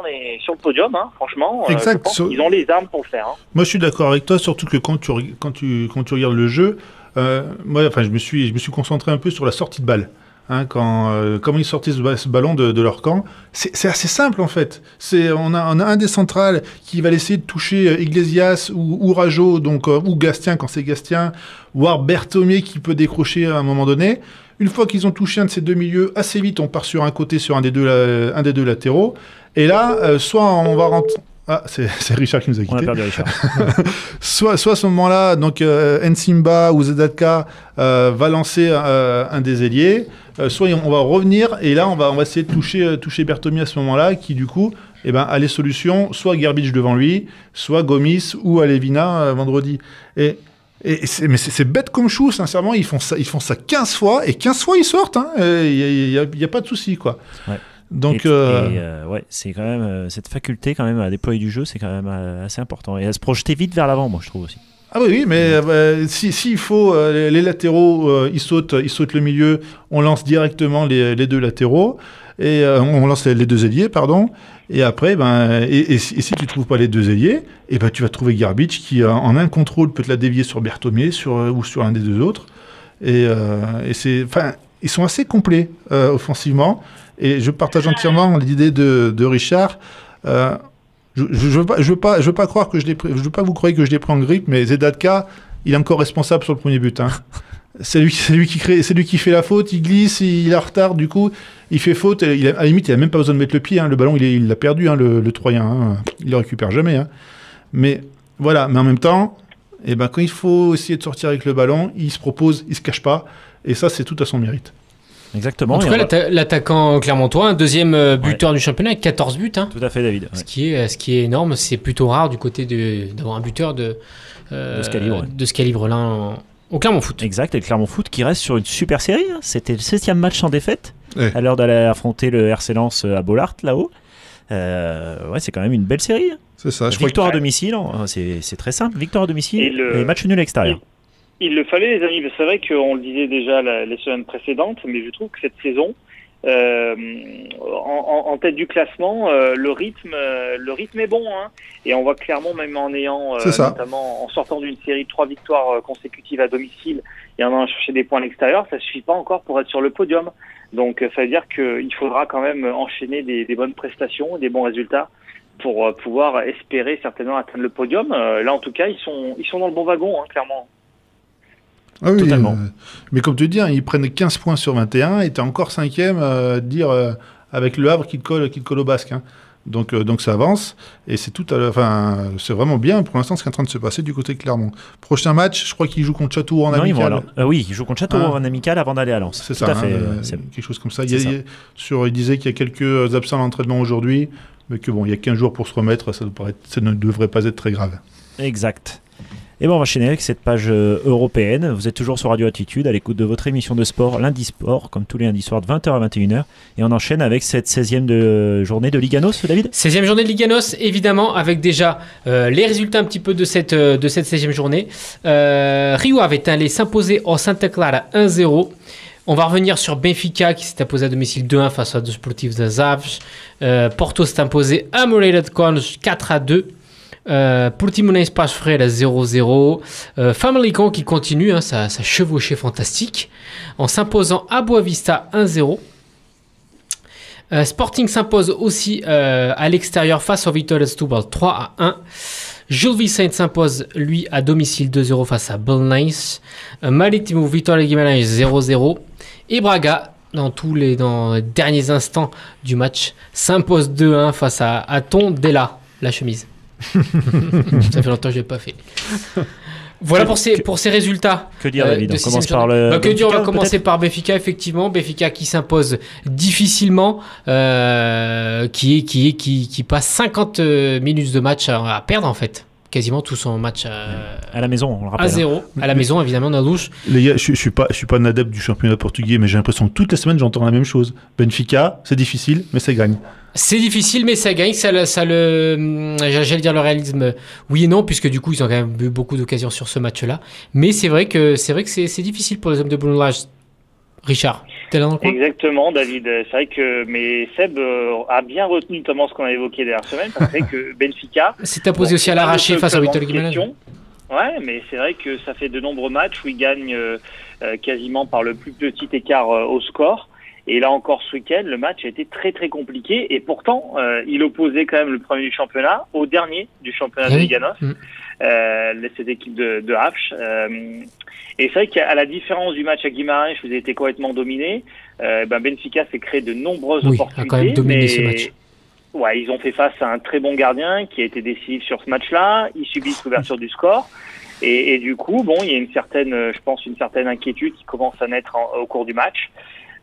sur le podium. Hein, franchement, euh, je pense qu'ils ont les armes pour le faire. Hein. Moi, je suis d'accord avec toi, surtout que quand tu, reg- quand tu, quand tu regardes le jeu, euh, moi, enfin, je me suis, je me suis concentré un peu sur la sortie de balle. Hein, quand, euh, comment ils sortaient ce, ba- ce ballon de, leur camp, c'est assez simple en fait. On a, on a un des centrales qui va laisser de toucher euh, Iglesias ou, ou Rajo, donc euh, ou Gastien quand c'est Gastien, voire Berthomier qui peut décrocher à un moment donné. Une fois qu'ils ont touché un de ces deux milieux, assez vite on part sur un côté sur un des deux, la- un des deux latéraux. Et là, euh, soit on va rentrer Ah, c'est Richard qui nous a On a quittés. perdu Richard. Soit, soit à ce moment-là, donc euh, Nsimba ou Zedatka euh, va lancer euh, un des ailiers, euh, soit on va revenir et là on va, on va essayer de toucher, toucher Bertomi à ce moment-là, qui du coup eh ben, a les solutions, soit Garbage devant lui, soit Gomis ou Alevina vendredi. Et, et mais c'est bête comme chou, sincèrement, ils font ça, ils font ça 15 fois et 15 fois ils sortent, hein, il n'y a, y a pas de souci quoi. Ouais. Donc, Et- euh, et, euh, ouais, c'est quand même euh, cette faculté quand même à déployer du jeu, c'est quand même assez important et à se projeter vite vers l'avant, moi je trouve aussi. Ah oui, oui, mais euh, si s'il faut euh, les, latéraux, euh, ils sautent, ils sautent le milieu, on lance directement les, les deux latéraux et on lance les, les deux ailiers, pardon. Et après, ben, et, et si, et si tu trouves pas les deux ailiers, et ben tu vas trouver Garbage qui en un contrôle peut te la dévier sur Berthomier, sur ou sur un des deux autres. Et, et c'est, ils sont assez complets offensivement. Et je partage entièrement l'idée de, de Richard. Euh, je, je, je veux pas, je veux pas, je veux pas croire que je l'ai, pris- je veux pas que vous croyez que je l'ai pris en grippe, mais Zedatka, il est encore responsable sur le premier but. Hein. C'est lui, qui crée, c'est lui qui fait la faute. Il glisse, il est en retard. Du coup, il fait faute. et Il a- à la limite, il a même pas besoin de mettre le pied. hein. Le ballon, il l'a perdu, hein, le, le Troyen. Il le récupère jamais. Mais voilà. Mais en même temps, eh ben, quand il faut essayer de sortir avec le ballon, il se propose, il se cache pas. Et ça, c'est tout à son mérite. Exactement. En tout et cas, l'attaquant clermontois, un deuxième euh, buteur du championnat avec 14 buts. hein. Tout à fait, David. ouais. Ce, qui est, ce qui est énorme, c'est plutôt rare du côté de- d'avoir un buteur de, euh, De ce ouais. calibre-là en- au Clermont Foot. Exact, et le Clermont Foot qui reste sur une super série. hein. C'était le 16e match sans défaite, Ouais. à l'heure d'aller affronter le RC Lens à Bollard là-haut. Euh, ouais, c'est quand même une belle série. hein. C'est ça. Je crois Victoire à domicile, hein, c'est très simple. Victoire à domicile Et et, match nul à l'extérieur. Il le fallait, les amis. C'est vrai qu'on le disait déjà la- les semaines précédentes, mais je trouve que cette saison, euh, en, en- tête du classement, euh, le rythme, euh, le rythme est bon. Hein, et on voit clairement, même en ayant, euh, notamment en sortant d'une série de trois victoires euh, consécutives à domicile et en allant chercher des points à l'extérieur, ça suffit pas encore pour être sur le podium. Donc, ça veut dire qu'il faudra quand même enchaîner des, des bonnes prestations, des bons résultats pour pouvoir espérer certainement atteindre le podium. Euh, là, en tout cas, ils sont, ils sont dans le bon wagon, hein, clairement. Ah oui, Totalement. euh, mais comme tu dis, hein, ils prennent 15 points sur 21 et tu encore cinquième, euh, dire euh, avec le Havre qui te colle, qui te colle au basque. hein. Donc, euh, donc ça avance et c'est tout à enfin, c'est vraiment bien pour l'instant ce qui est en train de se passer du côté de Clermont. Prochain match, je crois qu'ils jouent contre Châteauroux en Non, ils vont amical. euh, oui, ils jouent contre Châteauroux Ah. en amical avant d'aller à Lens. C'est ça, à fait. hein, c'est- quelque chose comme ça. Il, y a- ça. sur, il disait qu'il y a quelques absents à l'entraînement aujourd'hui, mais que bon, il y a 15 jours pour se remettre, ça, ne paraît- ça ne devrait pas être très grave. Exact. Et bon, on va enchaîner avec cette page euh, européenne. Vous êtes toujours sur Radio Attitude, à l'écoute de votre émission de sport, lundi sport, comme tous les lundis soirs de 20h à 21h. Et on enchaîne avec cette 16e de, journée de Liganos, David? 16e journée de Liganos, évidemment, avec déjà euh, les résultats un petit peu de cette, euh, de cette 16e journée. Rio avait allé s'imposer au Santa Clara 1-0. On va revenir sur Benfica qui s'est imposé à domicile 2-1 face à deux sportifs de Zaves. Porto s'est imposé à Moreira de Cons 4-2. Euh, Portimonense Passe Freire 0-0. Euh, Famalicão qui continue hein, sa, sa chevauchée fantastique en s'imposant à Boavista 1-0. Euh, Sporting s'impose aussi euh, à l'extérieur face au Vitória Setúbal 3 à 1. Jules Vicente s'impose lui à domicile 2-0 face à Belenenses. Euh, Marítimo Vitória Guimarães 0-0 et Braga dans tous les dans les derniers instants du match s'impose 2-1 face à Aton Della la chemise. Ça fait longtemps que je l'ai pas fait. Voilà pour ces, pour ces résultats. Que dire, Euh, David de On commence par le. Bah, que dire, on va commencer par Benfica, effectivement. Benfica qui s'impose difficilement, euh, qui, qui, qui, qui passe 50 euh, minutes de match à, à perdre, en fait. Quasiment tout son match à, À la maison, on le à rappelle. hein. 0. À la maison, évidemment, dans la douche. Les gars, je, je suis pas, je suis pas un adepte du championnat portugais, mais j'ai l'impression que toutes les semaines j'entends la même chose. Benfica, c'est difficile, mais ça gagne. C'est difficile, mais ça gagne. Ça, le- ça le, j'allais dire le réalisme, oui et non, puisque du coup, ils ont quand même eu beaucoup d'occasions sur ce match-là. Mais c'est vrai que c'est vrai que c'est c'est difficile pour les hommes de Bruno Lage. Richard, t'es là dans le coin Exactement, David. C'est vrai que mais Seb euh, a bien retenu notamment ce qu'on a évoqué dernière semaine. parce que C'est vrai que Benfica C'est imposé Bon, aussi à l'arraché face à en Guimarães. Ouais, mais c'est vrai que ça fait de nombreux matchs où il gagne euh, euh, quasiment par le plus petit écart euh, au score. Et là encore ce week-end, le match a été très très compliqué. Et pourtant, il opposait quand même le premier du championnat au dernier du championnat Ah de. Liga 9, Mm. Euh, cette équipe de, de Hafch. Euh, et c'est vrai qu'à la différence du match à Guimarães, vous avez été complètement dominé, euh, ben Benfica s'est créé de nombreuses Oui, a opportunités. quand même dominé mais... ce match. Ouais, ils ont fait face à un très bon gardien qui a été décisif sur ce match-là. Ils subissent l'ouverture du score. Et, et, du coup, bon, il y a une certaine, je pense, une certaine inquiétude qui commence à naître en, au cours du match.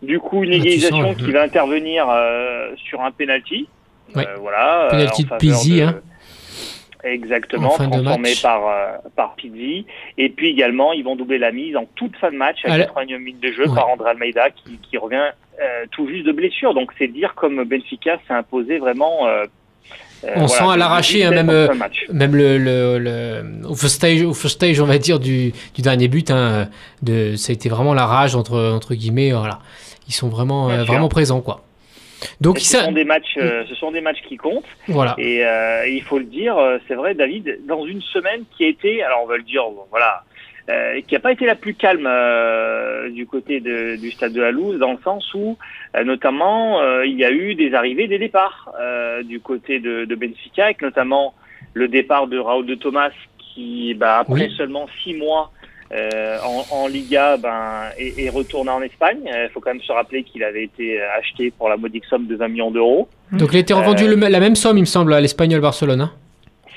Du coup, une égalisation qui va intervenir euh, sur un penalty. Ouais. Euh, voilà. Penalty en de Pizzi, de- hein. Exactement, En fin transformé par, euh, par Pizzi. Et puis également, ils vont doubler la mise en toute fin de match à Alors- 80 minutes de jeu Ouais. par André Almeida qui, qui revient euh, tout juste de blessure. Donc c'est dire comme Benfica s'est imposé vraiment. euh, euh, On sent à l'arraché, de hein, même. Même le, le, le- au, first stage, au first stage, on va dire, du, du dernier but, hein, de, ça a été vraiment la rage, entre, entre guillemets. Voilà. Ils sont vraiment, vraiment présents. Quoi. Donc, ce, sont des matchs, euh, ce sont des matchs qui comptent. voilà. Et euh, il faut le dire, euh, c'est vrai, David, dans une semaine qui a été, alors on va le dire, voilà, euh, qui n'a pas été la plus calme euh, du côté de- du stade de la Louse, dans le sens où, euh, notamment, il y a eu des arrivées, des départs du côté de, de Benfica, avec notamment le départ de Raoul de Thomas, qui, bah, après Oui. seulement six mois euh, en, en Liga, ben, est, est retourné en Espagne. Il faut quand même se rappeler qu'il avait été acheté pour la modique somme de 20 millions d'euros. Donc, il a été revendu Euh, le- la même somme, il me semble, à l'Espagnol Barcelone. hein.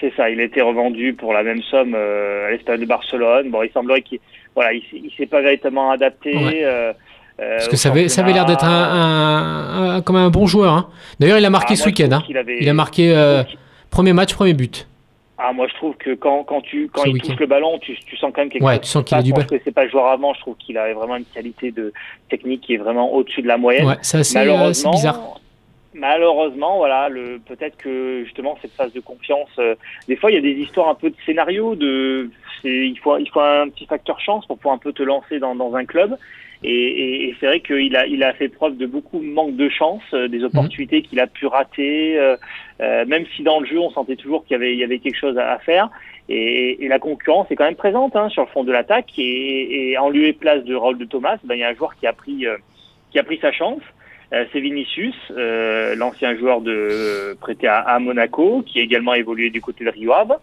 C'est ça, il a été revendu pour la même somme euh, à l'Espagne de Barcelone. Bon, il semblerait qu'il voilà, il, s'est- il s'est pas véritablement adapté. Ouais. euh, euh, Parce que ça avait, ça avait l'air d'être un, un- un- comme un bon joueur. hein. D'ailleurs, il a marqué Ah, ce week-end. hein. avait- Il a marqué euh, premier match, premier but. Ah, moi, je trouve que quand, quand, tu, quand il touche le ballon, tu, tu sens quand même quelque Ouais, chose. tu sens qui qu'il a du Moi, bal. Je connaissais pas le joueur avant, je trouve qu'il avait vraiment une qualité de technique qui est vraiment au-dessus de la moyenne. Ouais, c'est assez euh, c'est malheureusement, bizarre. malheureusement, voilà, le peut-être que justement cette phase de confiance, euh, des fois il y a des histoires un peu de scénario, de c'est- il faut il faut un petit facteur chance pour pouvoir un peu te lancer dans, dans un club. Et, et, et c'est vrai qu'il a il a fait preuve de beaucoup de manque de chance, euh, des opportunités qu'il a pu rater, euh, euh, même si dans le jeu on sentait toujours qu'il y avait il y avait quelque chose à, faire. Et, et la concurrence est quand même présente hein, sur le fond de l'attaque. Et, en lieu et place de Raoul de Thomas, ben, il y a un joueur qui a pris euh, qui a pris sa chance. Euh, c'est Vinicius, l'ancien joueur de prêté à, à Monaco, qui a également évolué du côté de Rio Ave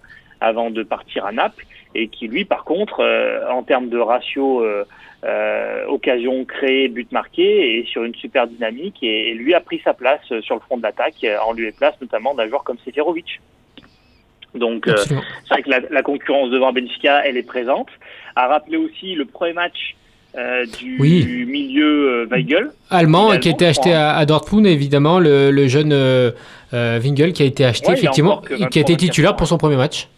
avant de partir à Naples, et qui lui, par contre, euh, en termes de ratio euh, euh, occasion créée, but marqué, est sur une super dynamique, et, et lui a pris sa place euh, sur le front de l'attaque, euh, en lieu et place notamment d'un joueur comme Seferovic. Donc, euh, c'est vrai que la, la concurrence devant Benfica, elle est présente. À rappeler aussi le premier match euh, du, Oui. du milieu euh, Weigel. Allemand qui a été acheté à, à Dortmund, évidemment, le, le jeune Wingel qui a été acheté, Ouais, effectivement, et qui a 23, été titulaire 24 pour son premier match.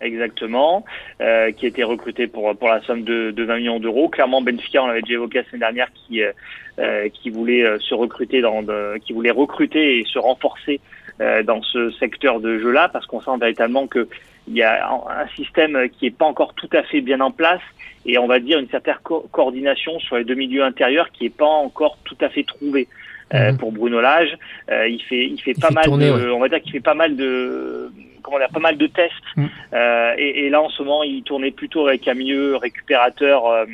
Exactement, euh, qui été recruté pour pour la somme de, de 20 millions d'euros. Clairement, Benfica, on l'avait déjà évoqué la semaine dernière, qui euh, euh, qui voulait euh, se recruter dans, qui voulait recruter et se renforcer euh, dans ce secteur de jeu-là, parce qu'on sent véritablement que il y a un système qui est pas encore tout à fait bien en place, et on va dire une certaine co- coordination sur les deux milieux intérieurs qui est pas encore tout à fait trouvée. Euh, Mhm. pour Bruno Lage, Euh, il fait il fait Il pas fait mal tourner, de, ouais. on va dire qu'il fait pas mal de comment dire, pas mal de tests Mhm. euh, et, et là, en ce moment, il tournait plutôt avec un milieu récupérateur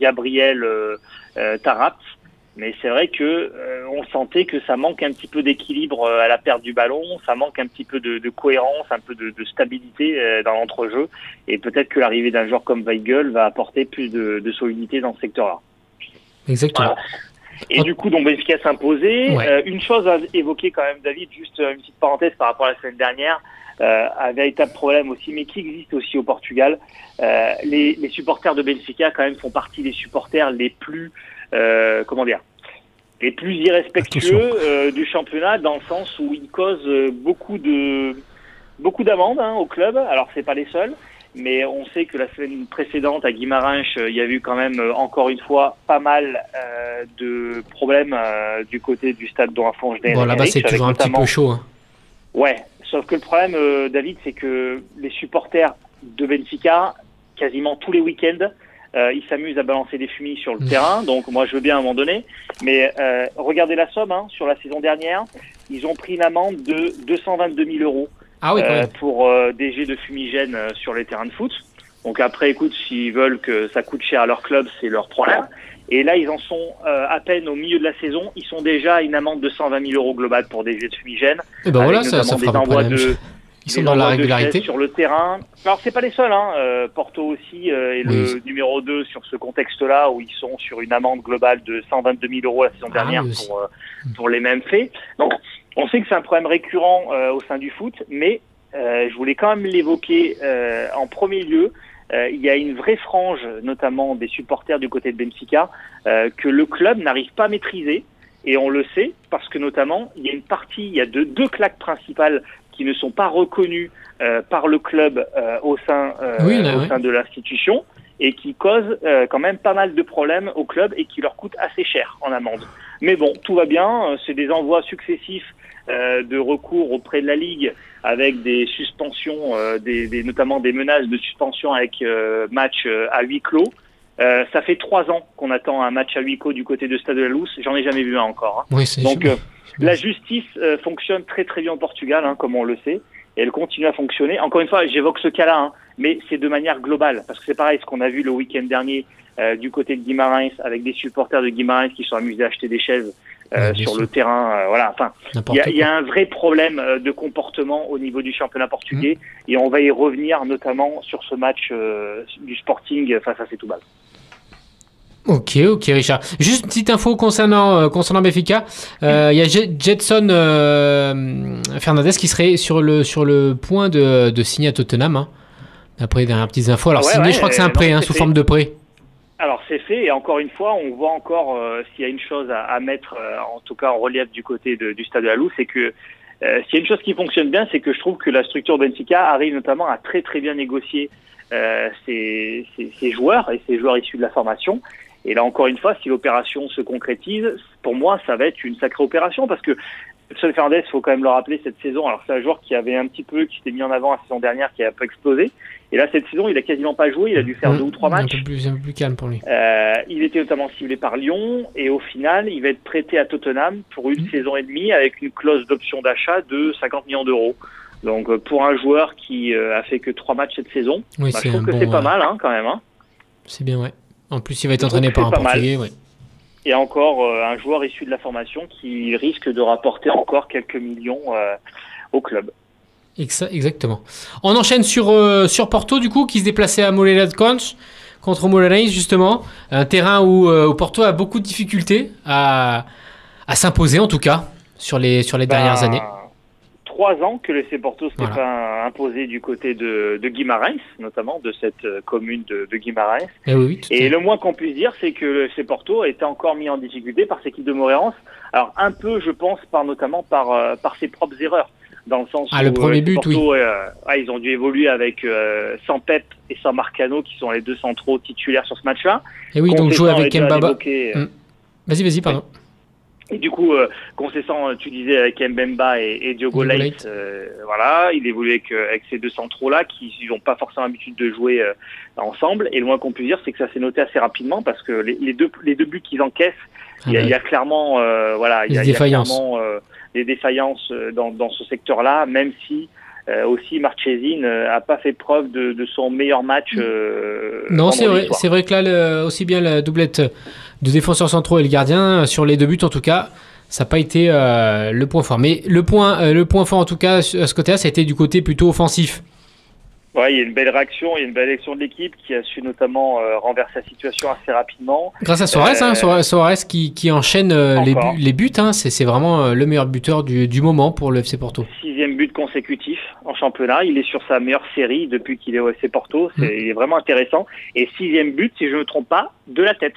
Gabriel Tarat. Mais c'est vrai que euh, on sentait que ça manque un petit peu d'équilibre euh, à la perte du ballon, ça manque un petit peu de, de cohérence, un peu de, de stabilité euh, dans l'entrejeu. Et peut-être que l'arrivée d'un joueur comme Weigel va apporter plus de, de solidité dans ce secteur-là. Exactement. Et du coup, donc Benfica s'imposait. Ouais. Euh, une chose à évoquer quand même, David, juste euh, une petite parenthèse par rapport à la semaine dernière, euh, un véritable problème aussi, mais qui existe aussi au Portugal. Euh, les, les supporters de Benfica quand même font partie des supporters les plus, comment dire, les plus irrespectueux du championnat dans le sens où ils causent beaucoup de beaucoup d'amendes hein, au club. Alors c'est pas les seuls, mais on sait que la semaine précédente à Guimarães, euh, il y a eu quand même euh, encore une fois pas mal euh, de problèmes euh, du côté du stade dont Afonso Bon, là-bas, c'est toujours un petit peu chaud. hein. Ouais, sauf que le problème, euh, David, c'est que les supporters de Benfica, quasiment tous les week-ends, ils s'amusent à balancer des fumis sur le Mm. terrain. Donc moi, je veux bien à un moment donné. Mais regardez la somme hein, sur la saison dernière. Ils ont pris une amende de 222 000 euros Ah oui, euh, pour euh, des jets de fumigène euh, sur les terrains de foot. Donc après, écoute, s'ils veulent que ça coûte cher à leur club, c'est leur problème. Et là, ils en sont euh, à peine au milieu de la saison. Ils sont déjà à une amende de 120 000 euros global pour des jets de fumigène. Et ben voilà, ça, ça des envois de. Ils sont dans la régularité. sur le terrain. Alors c'est pas les seuls, hein. euh, Porto aussi euh, est Oui. le numéro 2 sur ce contexte-là où ils sont sur une amende globale de 122 000 euros la saison Ah, dernière oui pour pour les mêmes faits. Donc On sait que c'est un problème récurrent euh, au sein du foot, mais euh, je voulais quand même l'évoquer euh, en premier lieu. Euh, il y a une vraie frange, notamment des supporters du côté de Benfica, euh, que le club n'arrive pas à maîtriser. Et on le sait parce que notamment, il y a une partie, il y a deux, deux claques principales qui ne sont pas reconnues euh, par le club euh, au sein, euh, Oui, là, au ouais. sein de l'institution et qui causent euh, quand même pas mal de problèmes au club et qui leur coûtent assez cher en amende. Mais bon, tout va bien. euh, C'est des envois successifs euh, de recours auprès de la Ligue avec des suspensions, euh, des, des- notamment des menaces de suspension avec euh, match euh, à huis clos. Euh, ça fait trois ans qu'on attend un match à huis clos du côté de Stade de la Lousse. J'en ai jamais vu un encore. hein. Oui, Donc, euh, La justice euh, fonctionne très très bien au Portugal, hein, comme on le sait, et elle continue à fonctionner. Encore une fois, j'évoque ce cas-là, hein, mais c'est de manière globale, parce que c'est pareil, ce qu'on a vu le week-end dernier euh, du côté de Guimarães, avec des supporters de Guimarães qui sont amusés à acheter des chaises euh, Ouais, sur sûr. le terrain. euh, voilà, enfin, il y, a, y un vrai problème de comportement au niveau du championnat portugais, et on va y revenir notamment sur ce match du Sporting face à Setúbal. Ok, ok, Richard. Juste une petite info concernant, euh, concernant Benfica. Euh, Il y a Je- Jetson euh, Fernandez qui serait sur le, sur le point de, de signer à Tottenham. Hein. D'après les dernières petites infos. Alors, Ah ouais, signé, ouais, je crois que c'est euh, un prêt, non, hein, sous fait. forme de prêt. Alors c'est fait et encore une fois, on voit encore euh, s'il y a une chose à, à mettre, euh, en tout cas en relief du côté de- du stade de la Loue, c'est que euh, s'il y a une chose qui fonctionne bien, c'est que je trouve que la structure Benfica arrive notamment à très très bien négocier euh, ses, ses- ses joueurs et ses joueurs issus de la formation. Et là encore une fois, si l'opération se concrétise, pour moi, ça va être une sacrée opération parce que Fernandez, il faut quand même le rappeler cette saison. Alors c'est un joueur qui avait un petit peu, qui s'était mis en avant la saison dernière, qui a un peu explosé. Et là cette saison, il a quasiment pas joué. Il a dû faire Mmh. deux ou trois Un matchs. peu plus, un peu plus calme pour lui. Euh, il était notamment ciblé par Lyon et au final, il va être prêté à Tottenham pour une Mhm. saison et demie avec une clause d'option d'achat de 50 millions d'euros. Donc euh, pour un joueur qui euh, a fait que trois matchs cette saison, Oui, bah, je trouve que bon, c'est pas euh, mal hein, quand même. Hein. C'est bien, ouais. En plus, il va être entraîné par un. Portugais, ouais. Et encore euh, un joueur issu de la formation qui risque de rapporter encore quelques millions euh, au club. Exa- Exactement. On enchaîne sur, euh, sur Porto, du coup, qui se déplaçait à Moreira de Conch contre Moreirense, justement. Un terrain où, euh, où Porto a beaucoup de difficultés à, à s'imposer, en tout cas, sur les, sur les dernières Ben, années. Trois ans que le FC Porto Voilà. pas imposé du côté de, de Guimarães, notamment de cette euh, commune de, de Guimarães. Eh oui, oui, Et le moins qu'on puisse dire, c'est que le FC Porto a été encore mis en difficulté par cette équipe de Moreirense. Alors un peu, je pense, par notamment par euh, par ses propres erreurs, dans le sens Ah, où le premier euh, but, Porto, euh, ah, ils ont dû évoluer avec euh, sans Pep et sans Marcano, qui sont les deux centraux titulaires sur ce match-là. Et oui, donc jouer avec Mbaba. évoqué, euh, Mm. Vas-y, vas-y, pardon. Et du coup, euh, Concessant, euh, tu disais avec Mbemba et, et Diogo Leite, euh, voilà, il évolue avec, euh, avec ces deux centraux-là qui n'ont pas forcément l'habitude de jouer euh, ensemble. Et le moins qu'on puisse dire, c'est que ça s'est noté assez rapidement parce que les, les deux, les deux buts qu'ils encaissent, il y, a, il y a clairement, euh, voilà, il y a, il y a clairement euh, des défaillances euh, dans, dans ce secteur-là, même si euh, aussi Marchesine n'a pas fait preuve de, de son meilleur match. euh, Non, c'est vrai, c'est vrai que là, le- aussi bien la doublette de défenseurs centraux et le gardien, euh, sur les deux buts en tout cas, ça n'a pas été euh, le point fort. Mais le point, euh, le point fort en tout cas, à ce côté-là, ça a été du côté plutôt offensif. Ouais, il y a une belle réaction, il y a une belle action de l'équipe qui a su notamment euh, renverser la situation assez rapidement. Grâce à Suarez, Euh, hein, Suarez, qui, qui enchaîne euh, les, les buts. hein, c'est vraiment euh, le meilleur buteur du, du moment pour le FC Porto. Sixième but consécutif en championnat. Il est sur sa meilleure série depuis qu'il est au FC Porto. C'est, Mm. Est vraiment intéressant. Et sixième but, si je ne me trompe pas, de la tête.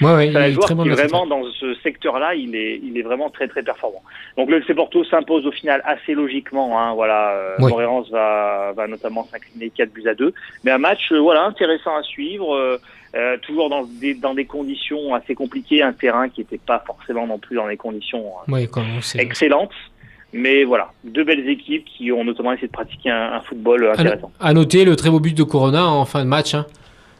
Ouais, ouais, C'est un joueur bon qui vraiment dans ce secteur-là, il est, il est vraiment très très performant. Donc le FC Porto s'impose au final assez logiquement. Hein, voilà, euh, Oui. Va, va notamment s'incliner 4 buts à 2. Mais un match, euh, voilà, intéressant à suivre. euh, euh, toujours dans des, dans des conditions assez compliquées, un terrain qui n'était pas forcément non plus dans des conditions c'est- excellentes. Mais voilà, deux belles équipes qui ont notamment essayé de pratiquer un, un football À, intéressant. à noter le très beau but de Corona en fin de match. hein.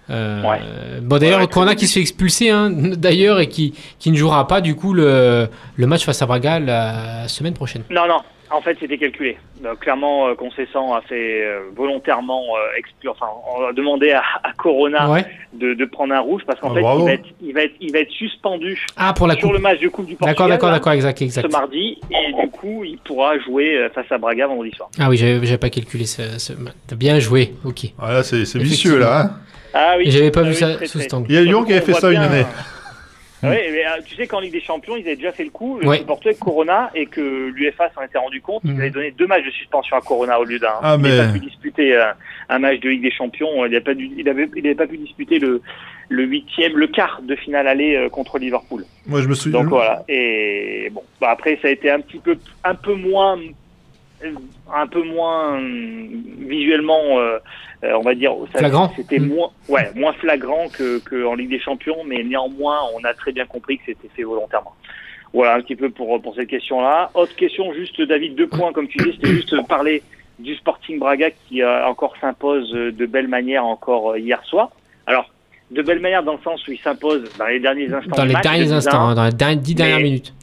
Euh, Ouais. Bon d'ailleurs Ouais, Corona qui se fait expulser hein, d'ailleurs et qui, qui ne jouera pas du coup le, le match face à Braga la semaine prochaine. Non, non, en fait c'était calculé. Donc, clairement, euh, Concessant a fait euh, volontairement euh, enfin, on a demandé à, à Corona Ouais. de, de prendre un rouge parce qu'en Ah, fait il va, être, il, va être, il va être suspendu Ah pour la sur coupe. le match de Coupe du Portugal D'accord d'accord d'accord exact ce exact. mardi et du coup il pourra jouer face à Braga vendredi soir. Ah oui j'avais pas calculé ce, ce... T'as bien joué ok. Ah, c'est vicieux, là. hein. Ah oui. Et j'avais pas Ah vu oui, ça très, sous très. cet angle. Il y a Lyon qui a On fait ça une année. Ouais, mais, euh, tu sais qu'en Ligue des Champions, ils avaient déjà fait le coup, le Ouais. supporter avec Corona, et que l'UFA s'en était rendu compte. Ils Mhm. avaient donné deux matchs de suspension à Corona au lieu d'un. Ah, il mais- n'avait pas pu disputer euh, un match de Ligue des Champions. Il n'avait pas, dû- il avait, il avait pas pu disputer le le huitième, le quart de finale aller euh, contre Liverpool. Moi, je me souviens. Donc voilà. Et bon, bah après ça a été un petit peu, un peu moins, euh, un peu moins euh, visuellement, euh, euh, on va dire. C'était Mm. moins, ouais, moins flagrant que, que en Ligue des Champions, mais néanmoins, on a très bien compris que c'était fait volontairement. Voilà un petit peu pour pour cette question-là. Autre question, juste David, deux points comme tu dis, c'était juste parler du Sporting Braga qui euh, encore s'impose euh, de belle manière encore euh, hier soir. Alors de belle manière dans le sens où il s'impose dans les derniers instants. Dans du les derniers de 10 à instants, 1. hein, dans les dix dernières Mais- minutes.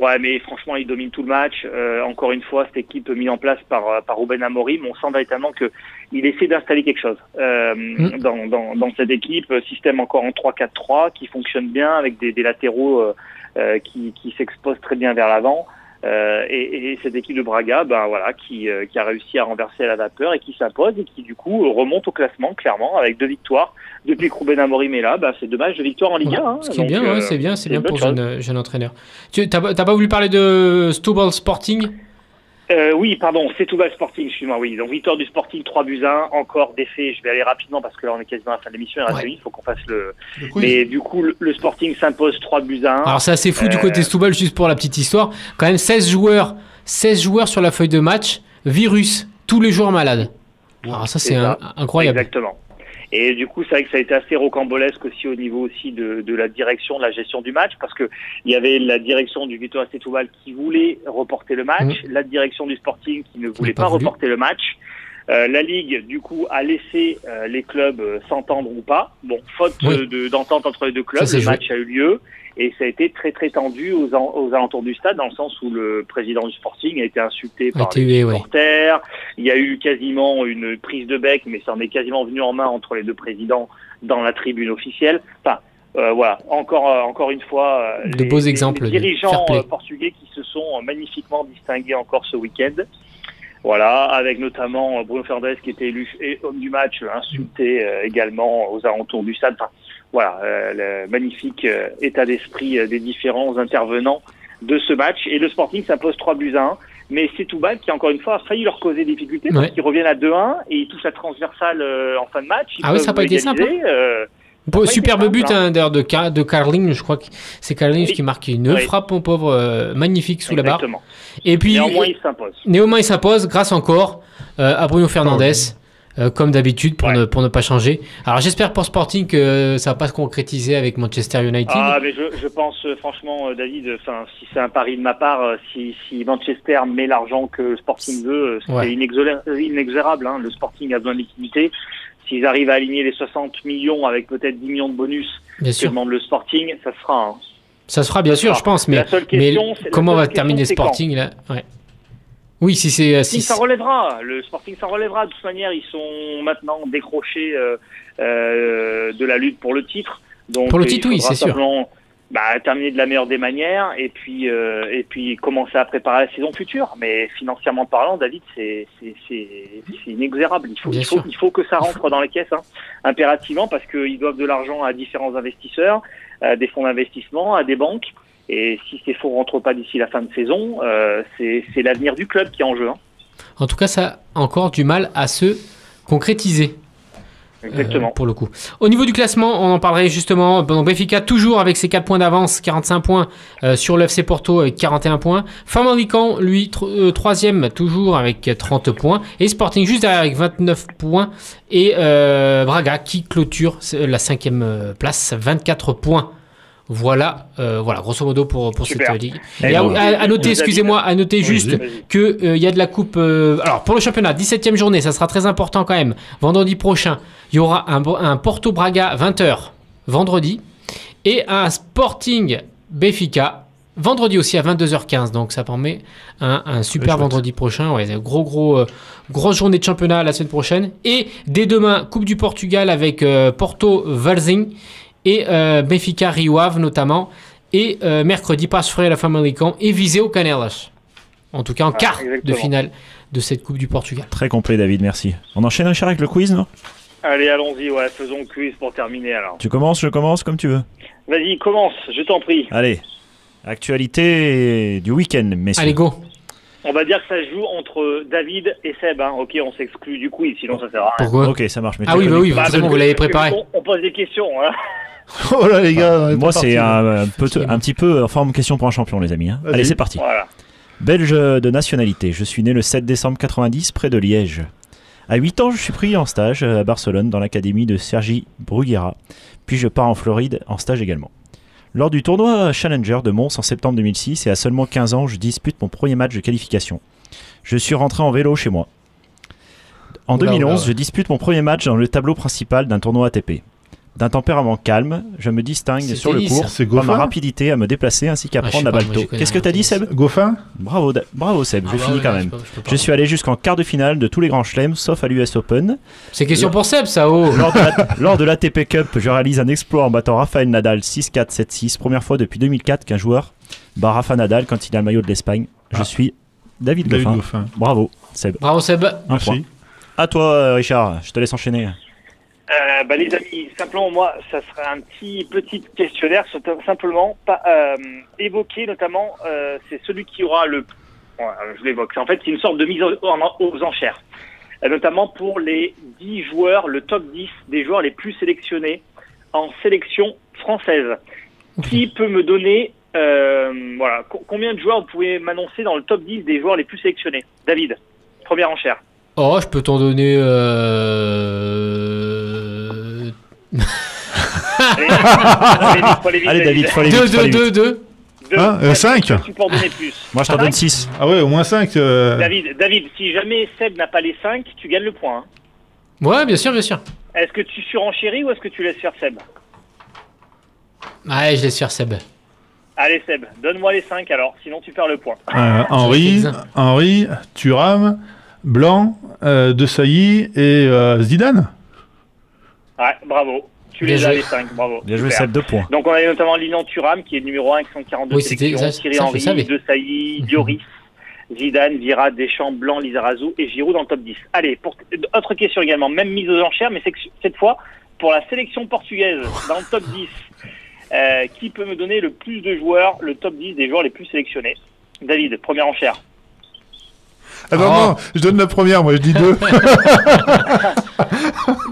Ouais, mais franchement, il domine tout le match. Euh, encore une fois, cette équipe mise en place par, euh, par Ruben Amorim, on sent véritablement que il essaie d'installer quelque chose euh, Mm. dans, dans, dans cette équipe. Système encore en 3-4-3 qui fonctionne bien avec des, des latéraux euh, qui, qui s'exposent très bien vers l'avant. Euh, et, et cette équipe de Braga, ben voilà, qui, euh, qui a réussi à renverser la vapeur et qui s'impose et qui du coup remonte au classement clairement avec deux victoires depuis que Ruben Amorim est là. Ben, c'est dommage de victoire en Ligue 1. hein. Ce qui est bien, ouais, euh, c'est bien, c'est bien pour jeune, jeune entraîneur. Tu pas voulu parler de Stubble Sporting? Euh, oui, pardon, c'est tout bas Sporting, excuse-moi, oui. Donc victoire du Sporting, 3 buts à 1, encore des faits, je vais aller rapidement parce que là on est quasiment à la fin de l'émission, il Ouais. faut qu'on fasse le... Mais du coup, le, le Sporting s'impose 3 buts à 1. Alors c'est assez fou du Euh, côté Stubble, juste pour la petite histoire. Quand même 16 joueurs, 16 joueurs sur la feuille de match, virus, tous les joueurs malades. Alors ça c'est incroyable. Exactement. Et du coup, c'est vrai que ça a été assez rocambolesque aussi au niveau aussi de, de la direction, de la gestion du match, parce que il y avait la direction du Victor Setúbal qui voulait reporter le match, la direction du Sporting qui ne voulait pas reporter le match. Euh, la Ligue, du coup, a laissé euh, les clubs euh, s'entendre ou pas. Bon, faute Oui. euh, de- d'entente entre les deux clubs, Ça, le joué. match a eu lieu et ça a été très très tendu aux, en- aux alentours du stade, dans le sens où le président du Sporting a été insulté par les ouais. supporters. Il y a eu quasiment une prise de bec, mais ça en est quasiment venu en main entre les deux présidents dans la tribune officielle. Enfin, euh, voilà, encore euh, encore une fois, euh, De beaux exemples les dirigeants portugais qui se sont magnifiquement distingués encore ce week-end. Voilà, avec notamment Bruno Fernandes qui était élu homme du match, insulté également aux alentours du stade. Enfin, voilà, euh, le magnifique euh, état d'esprit euh, des différents intervenants de ce match. Et le Sporting s'impose 3 buts à 1. Mais c'est tout bas qui, encore une fois, a failli leur causer des difficultés parce Ouais. qu'ils reviennent à 2-1 et ils touchent la transversale en fin de match. Ils Ah oui, ça a pas été simple, euh, été superbe simple, but hein. hein, d'ailleurs de, Car- de Carling, je crois que c'est Carling Oui. qui marque une Oui. frappe, mon pauvre, euh, magnifique sous la barre. exactement. Et puis Néanmoins, ils s'imposent. Néanmoins, il s'impose grâce encore euh, à Bruno Fernandes, euh, comme d'habitude, pour, Ouais. ne, pour ne pas changer. Alors j'espère pour Sporting que ça va pas se concrétiser avec Manchester United. Ah, mais je, je pense euh, franchement, euh, David, si c'est un pari de ma part, euh, si, si Manchester met l'argent que le Sporting veut, euh, c'est Ouais. inexorable. hein. Le Sporting a besoin de liquidité. S'ils arrivent à aligner les 60 millions avec peut-être 10 millions de bonus bien que demande le Sporting, ça se fera. hein. Ça se fera bien sûr, sera. je pense, mais, la seule mais question, comment va terminer Sporting là? Ouais. Oui, si c'est euh, Si si, ça relèvera, le Sporting s'en relèvera. De toute manière, ils sont maintenant décrochés euh, euh, de la lutte pour le titre. Donc, Pour le euh, titre, oui, c'est sûr. Bah, terminer de la meilleure des manières et puis euh, et puis commencer à préparer la saison future. Mais financièrement parlant, David, c'est c'est c'est c'est inexorable. Il faut Bien il faut sûr. il faut que ça rentre dans les caisses hein, impérativement parce qu'ils doivent de l'argent à différents investisseurs, à des fonds d'investissement, à des banques. Et si ces fonds rentrent pas d'ici la fin de saison, euh, c'est l'avenir du club qui est en jeu. Hein. En tout cas, ça a encore du mal à se concrétiser. Exactement. Euh, pour le coup. Au niveau du classement, on en parlerait justement. Donc Benfica toujours avec ses 4 points d'avance, 45 points euh, sur l'FC Porto avec 41 points. Famalicão, lui, euh, troisième toujours avec 30 points. Et Sporting juste derrière avec 29 points. Et euh, Braga qui clôture euh, la cinquième euh, place, 24 points. Voilà, euh, voilà, grosso modo pour, pour Super. cette ligue. Et à, bon. à- à noter, excusez-moi, à noter juste que euh, il y a de la coupe. euh, alors pour le championnat, 17e journée, ça sera très important quand même. Vendredi prochain, il y aura un, un Porto Braga 20h vendredi et un Sporting Benfica vendredi aussi à 22h15. Donc ça permet un, un super vendredi prochain. Ouais, gros gros euh, grosse journée de championnat la semaine prochaine et dès demain Coupe du Portugal avec euh, Porto Valzing et euh, Benfica Rio Ave notamment. Et euh, mercredi, Passe Freire la Famalicão et Viseu Canelas. En tout cas, en Ah, quart de finale de cette Coupe du Portugal. Très complet, David, merci. On enchaîne, Richard, avec le quiz, non? Allez, allons-y, ouais, faisons le quiz pour terminer alors. Tu commences, je commence comme tu veux. Vas-y, commence, je t'en prie. Allez. Actualité du week-end, messieurs. Allez, go. On va dire que ça se joue entre David et Seb. Hein. Ok, on s'exclut du quiz, sinon ça sert à rien. Pourquoi? Ok, ça marche. mais Ah oui, bah oui, Bah, parce vous l'avez préparé. On, on pose des questions. Hein. Oh là les gars, Moi, c'est un, un peu, un petit peu en forme question pour un champion, les amis. hein. Allez, c'est parti. Voilà. Belge de nationalité. Je suis né le 7 décembre 90 près de Liège. À 8 ans, je suis pris en stage à Barcelone dans l'académie de Sergi Bruguera. Puis je pars en Floride en stage également. Lors du tournoi Challenger de Mons en septembre 2006 et à seulement 15 ans, je dispute mon premier match de qualification. Je suis rentré en vélo chez moi. En Oula, 2011, oula, ouais. je dispute mon premier match dans le tableau principal d'un tournoi ATP. D'un tempérament calme, je me distingue sur le cours C'est par ma rapidité à me déplacer ainsi qu'à Ah, prendre la balle tôt. Qu'est-ce que t'as dit. Seb Goffin Bravo, bravo Seb, Ah je bah finis ouais, quand je même. peux- je peux pas. Je suis allé jusqu'en quart de finale de tous les grands chelems, sauf à l'US Open. C'est question pour Seb, ça, oh. Lors de, l'ATP Cup, je réalise un exploit en battant Rafael Nadal 6-4, 7-6. Première fois depuis 2004 qu'un joueur bat Rafa Nadal quand il a le maillot de l'Espagne. Je Ah. suis David, David Goffin. Goffin. Bravo, Seb. Bravo, Seb. Un point. Merci. À toi, euh, Richard, je te laisse enchaîner. Euh, bah, les amis, simplement moi, ça sera un petit petit questionnaire, simplement pas euh, évoquer notamment, euh, c'est celui qui aura le, voilà, je l'évoque. En fait, c'est une sorte de mise aux, en- aux enchères, notamment pour les 10 joueurs, le top 10 des joueurs les plus sélectionnés en sélection française. Qui peut me donner, voilà, co- combien de joueurs vous pouvez m'annoncer dans le top 10 des joueurs les plus sélectionnés? David, première enchère. Oh, je peux t'en donner. Euh... Allez, allez, vite, faut aller vite, Allez, David, faut aller Deux, vite, faut deux, aller vite. deux, deux. Deux. Hein, euh, Ouais, cinq Tu peux en donner plus. Moi, je t'en donne 6. Ah ouais, au moins 5. David, David, si jamais Seb n'a pas les 5, tu gagnes le point. hein. Ouais, bien sûr, bien sûr. Est-ce que tu surenchéris ou est-ce que tu laisses faire Seb? Allez, je laisse faire Seb. Allez Seb, donne-moi les 5 alors, sinon tu perds le point. Henri, Exact. Henri, Thuram, Blanc, euh, De Sailly et euh, Zidane. Ouais, bravo. Tu Bien les as joué. les 5, bravo. Bien joué, Super. Seb, 2 points. Donc on avait notamment Lilian Thuram qui est le numéro 1 avec 142 Oui, c'était- sélections, ça- Thierry ça, Henry. De Sailly, Dioris, Zidane, Vira, Deschamps, Blanc, Lizarazu et Giroud dans le top 10. Allez, pour, autre question également, même mise aux enchères, mais c'est que cette fois pour la sélection portugaise dans le top 10. euh, qui peut me donner le plus de joueurs, le top 10 des joueurs les plus sélectionnés? David, première enchère. Ah non, Oh. non, je donne la première, moi je dis deux.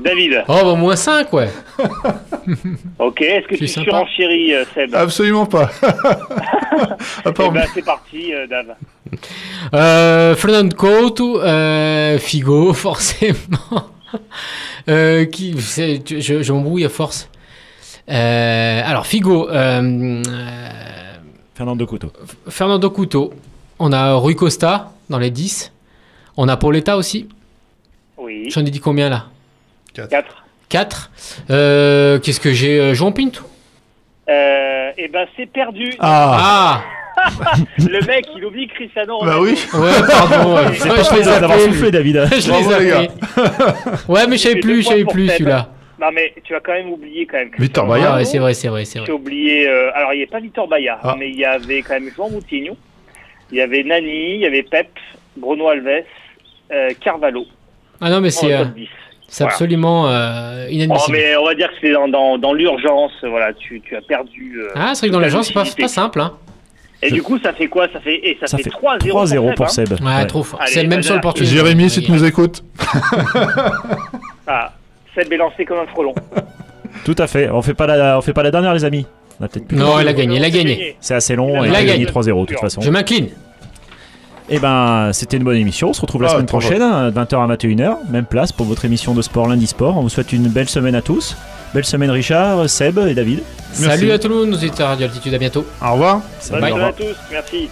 David, Oh, bah, moins 5, ouais. ok, est-ce que tu surenchéris euh, Seb Absolument pas. Eh part ben, c'est parti, euh, Dave. Euh, Fernand Couto, euh, Figo, forcément. Euh, qui, je, je m'embrouille à force. Euh, alors, Figo, euh, euh, Fernando Couto. Fernando Couto. On a Rui Costa dans les 10. On a Pauletta aussi. Oui, J'en ai dit combien là? 4. 4. Euh, Qu'est-ce que j'ai euh, Jean Pinto. Euh, eh ben, c'est perdu. Ah, Ah Le mec, il oublie Cristiano bah Ronaldo. oui. Ouais, pardon. ouais. Pas je les d'avoir appelais, soufflé. David. Je Bravo, les les appelais. Ouais, mais je savais plus, je savais plus celui-là. Non, mais tu as quand même oublié quand même. Victor Cristiano. Ah Ronaldo. ouais, c'est vrai, c'est vrai, c'est J'ai oublié. euh, alors, il n'y avait pas Victor Bailly, Ah. mais il y avait quand même Jean Moutinho. Il y avait Nani, il y avait Pep, Bruno Alves, euh, Carvalho. Ah non, mais en c'est euh, top 10. C'est Voilà. absolument euh, Oh, inadmissible. mais on va dire que c'est dans, dans, dans l'urgence. Voilà, tu, tu as perdu. euh, Ah, c'est vrai que dans gens, c'est pas, pas simple. Hein. Et du coup, ça fait quoi? Ça fait, et ça, Ça fait fait 3-0 3-0 pour Seb, hein. Ouais, Ouais. trop fort. C'est même bah, sur le portugais. Jérémy, si tu nous écoutes. Ah, Seb est lancé comme un frelon. Tout à fait. On fait pas la, on fait pas la dernière, les amis. On a peut-être plus. Non, il a gagné, il a gagné. C'est assez long. Il Il a gagné 3-0 de toute façon. Je m'incline. Eh ben, c'était une bonne émission. On se retrouve la Ah, semaine prochaine, hein, 20h à 21h. Même place pour votre émission de sport lundi sport. On vous souhaite une belle semaine à tous. Belle semaine, Richard, Seb et David. Merci. Salut à tout le monde, nous étions à Radio Altitude, à bientôt. Au revoir. Salut, au revoir. à tous. Merci.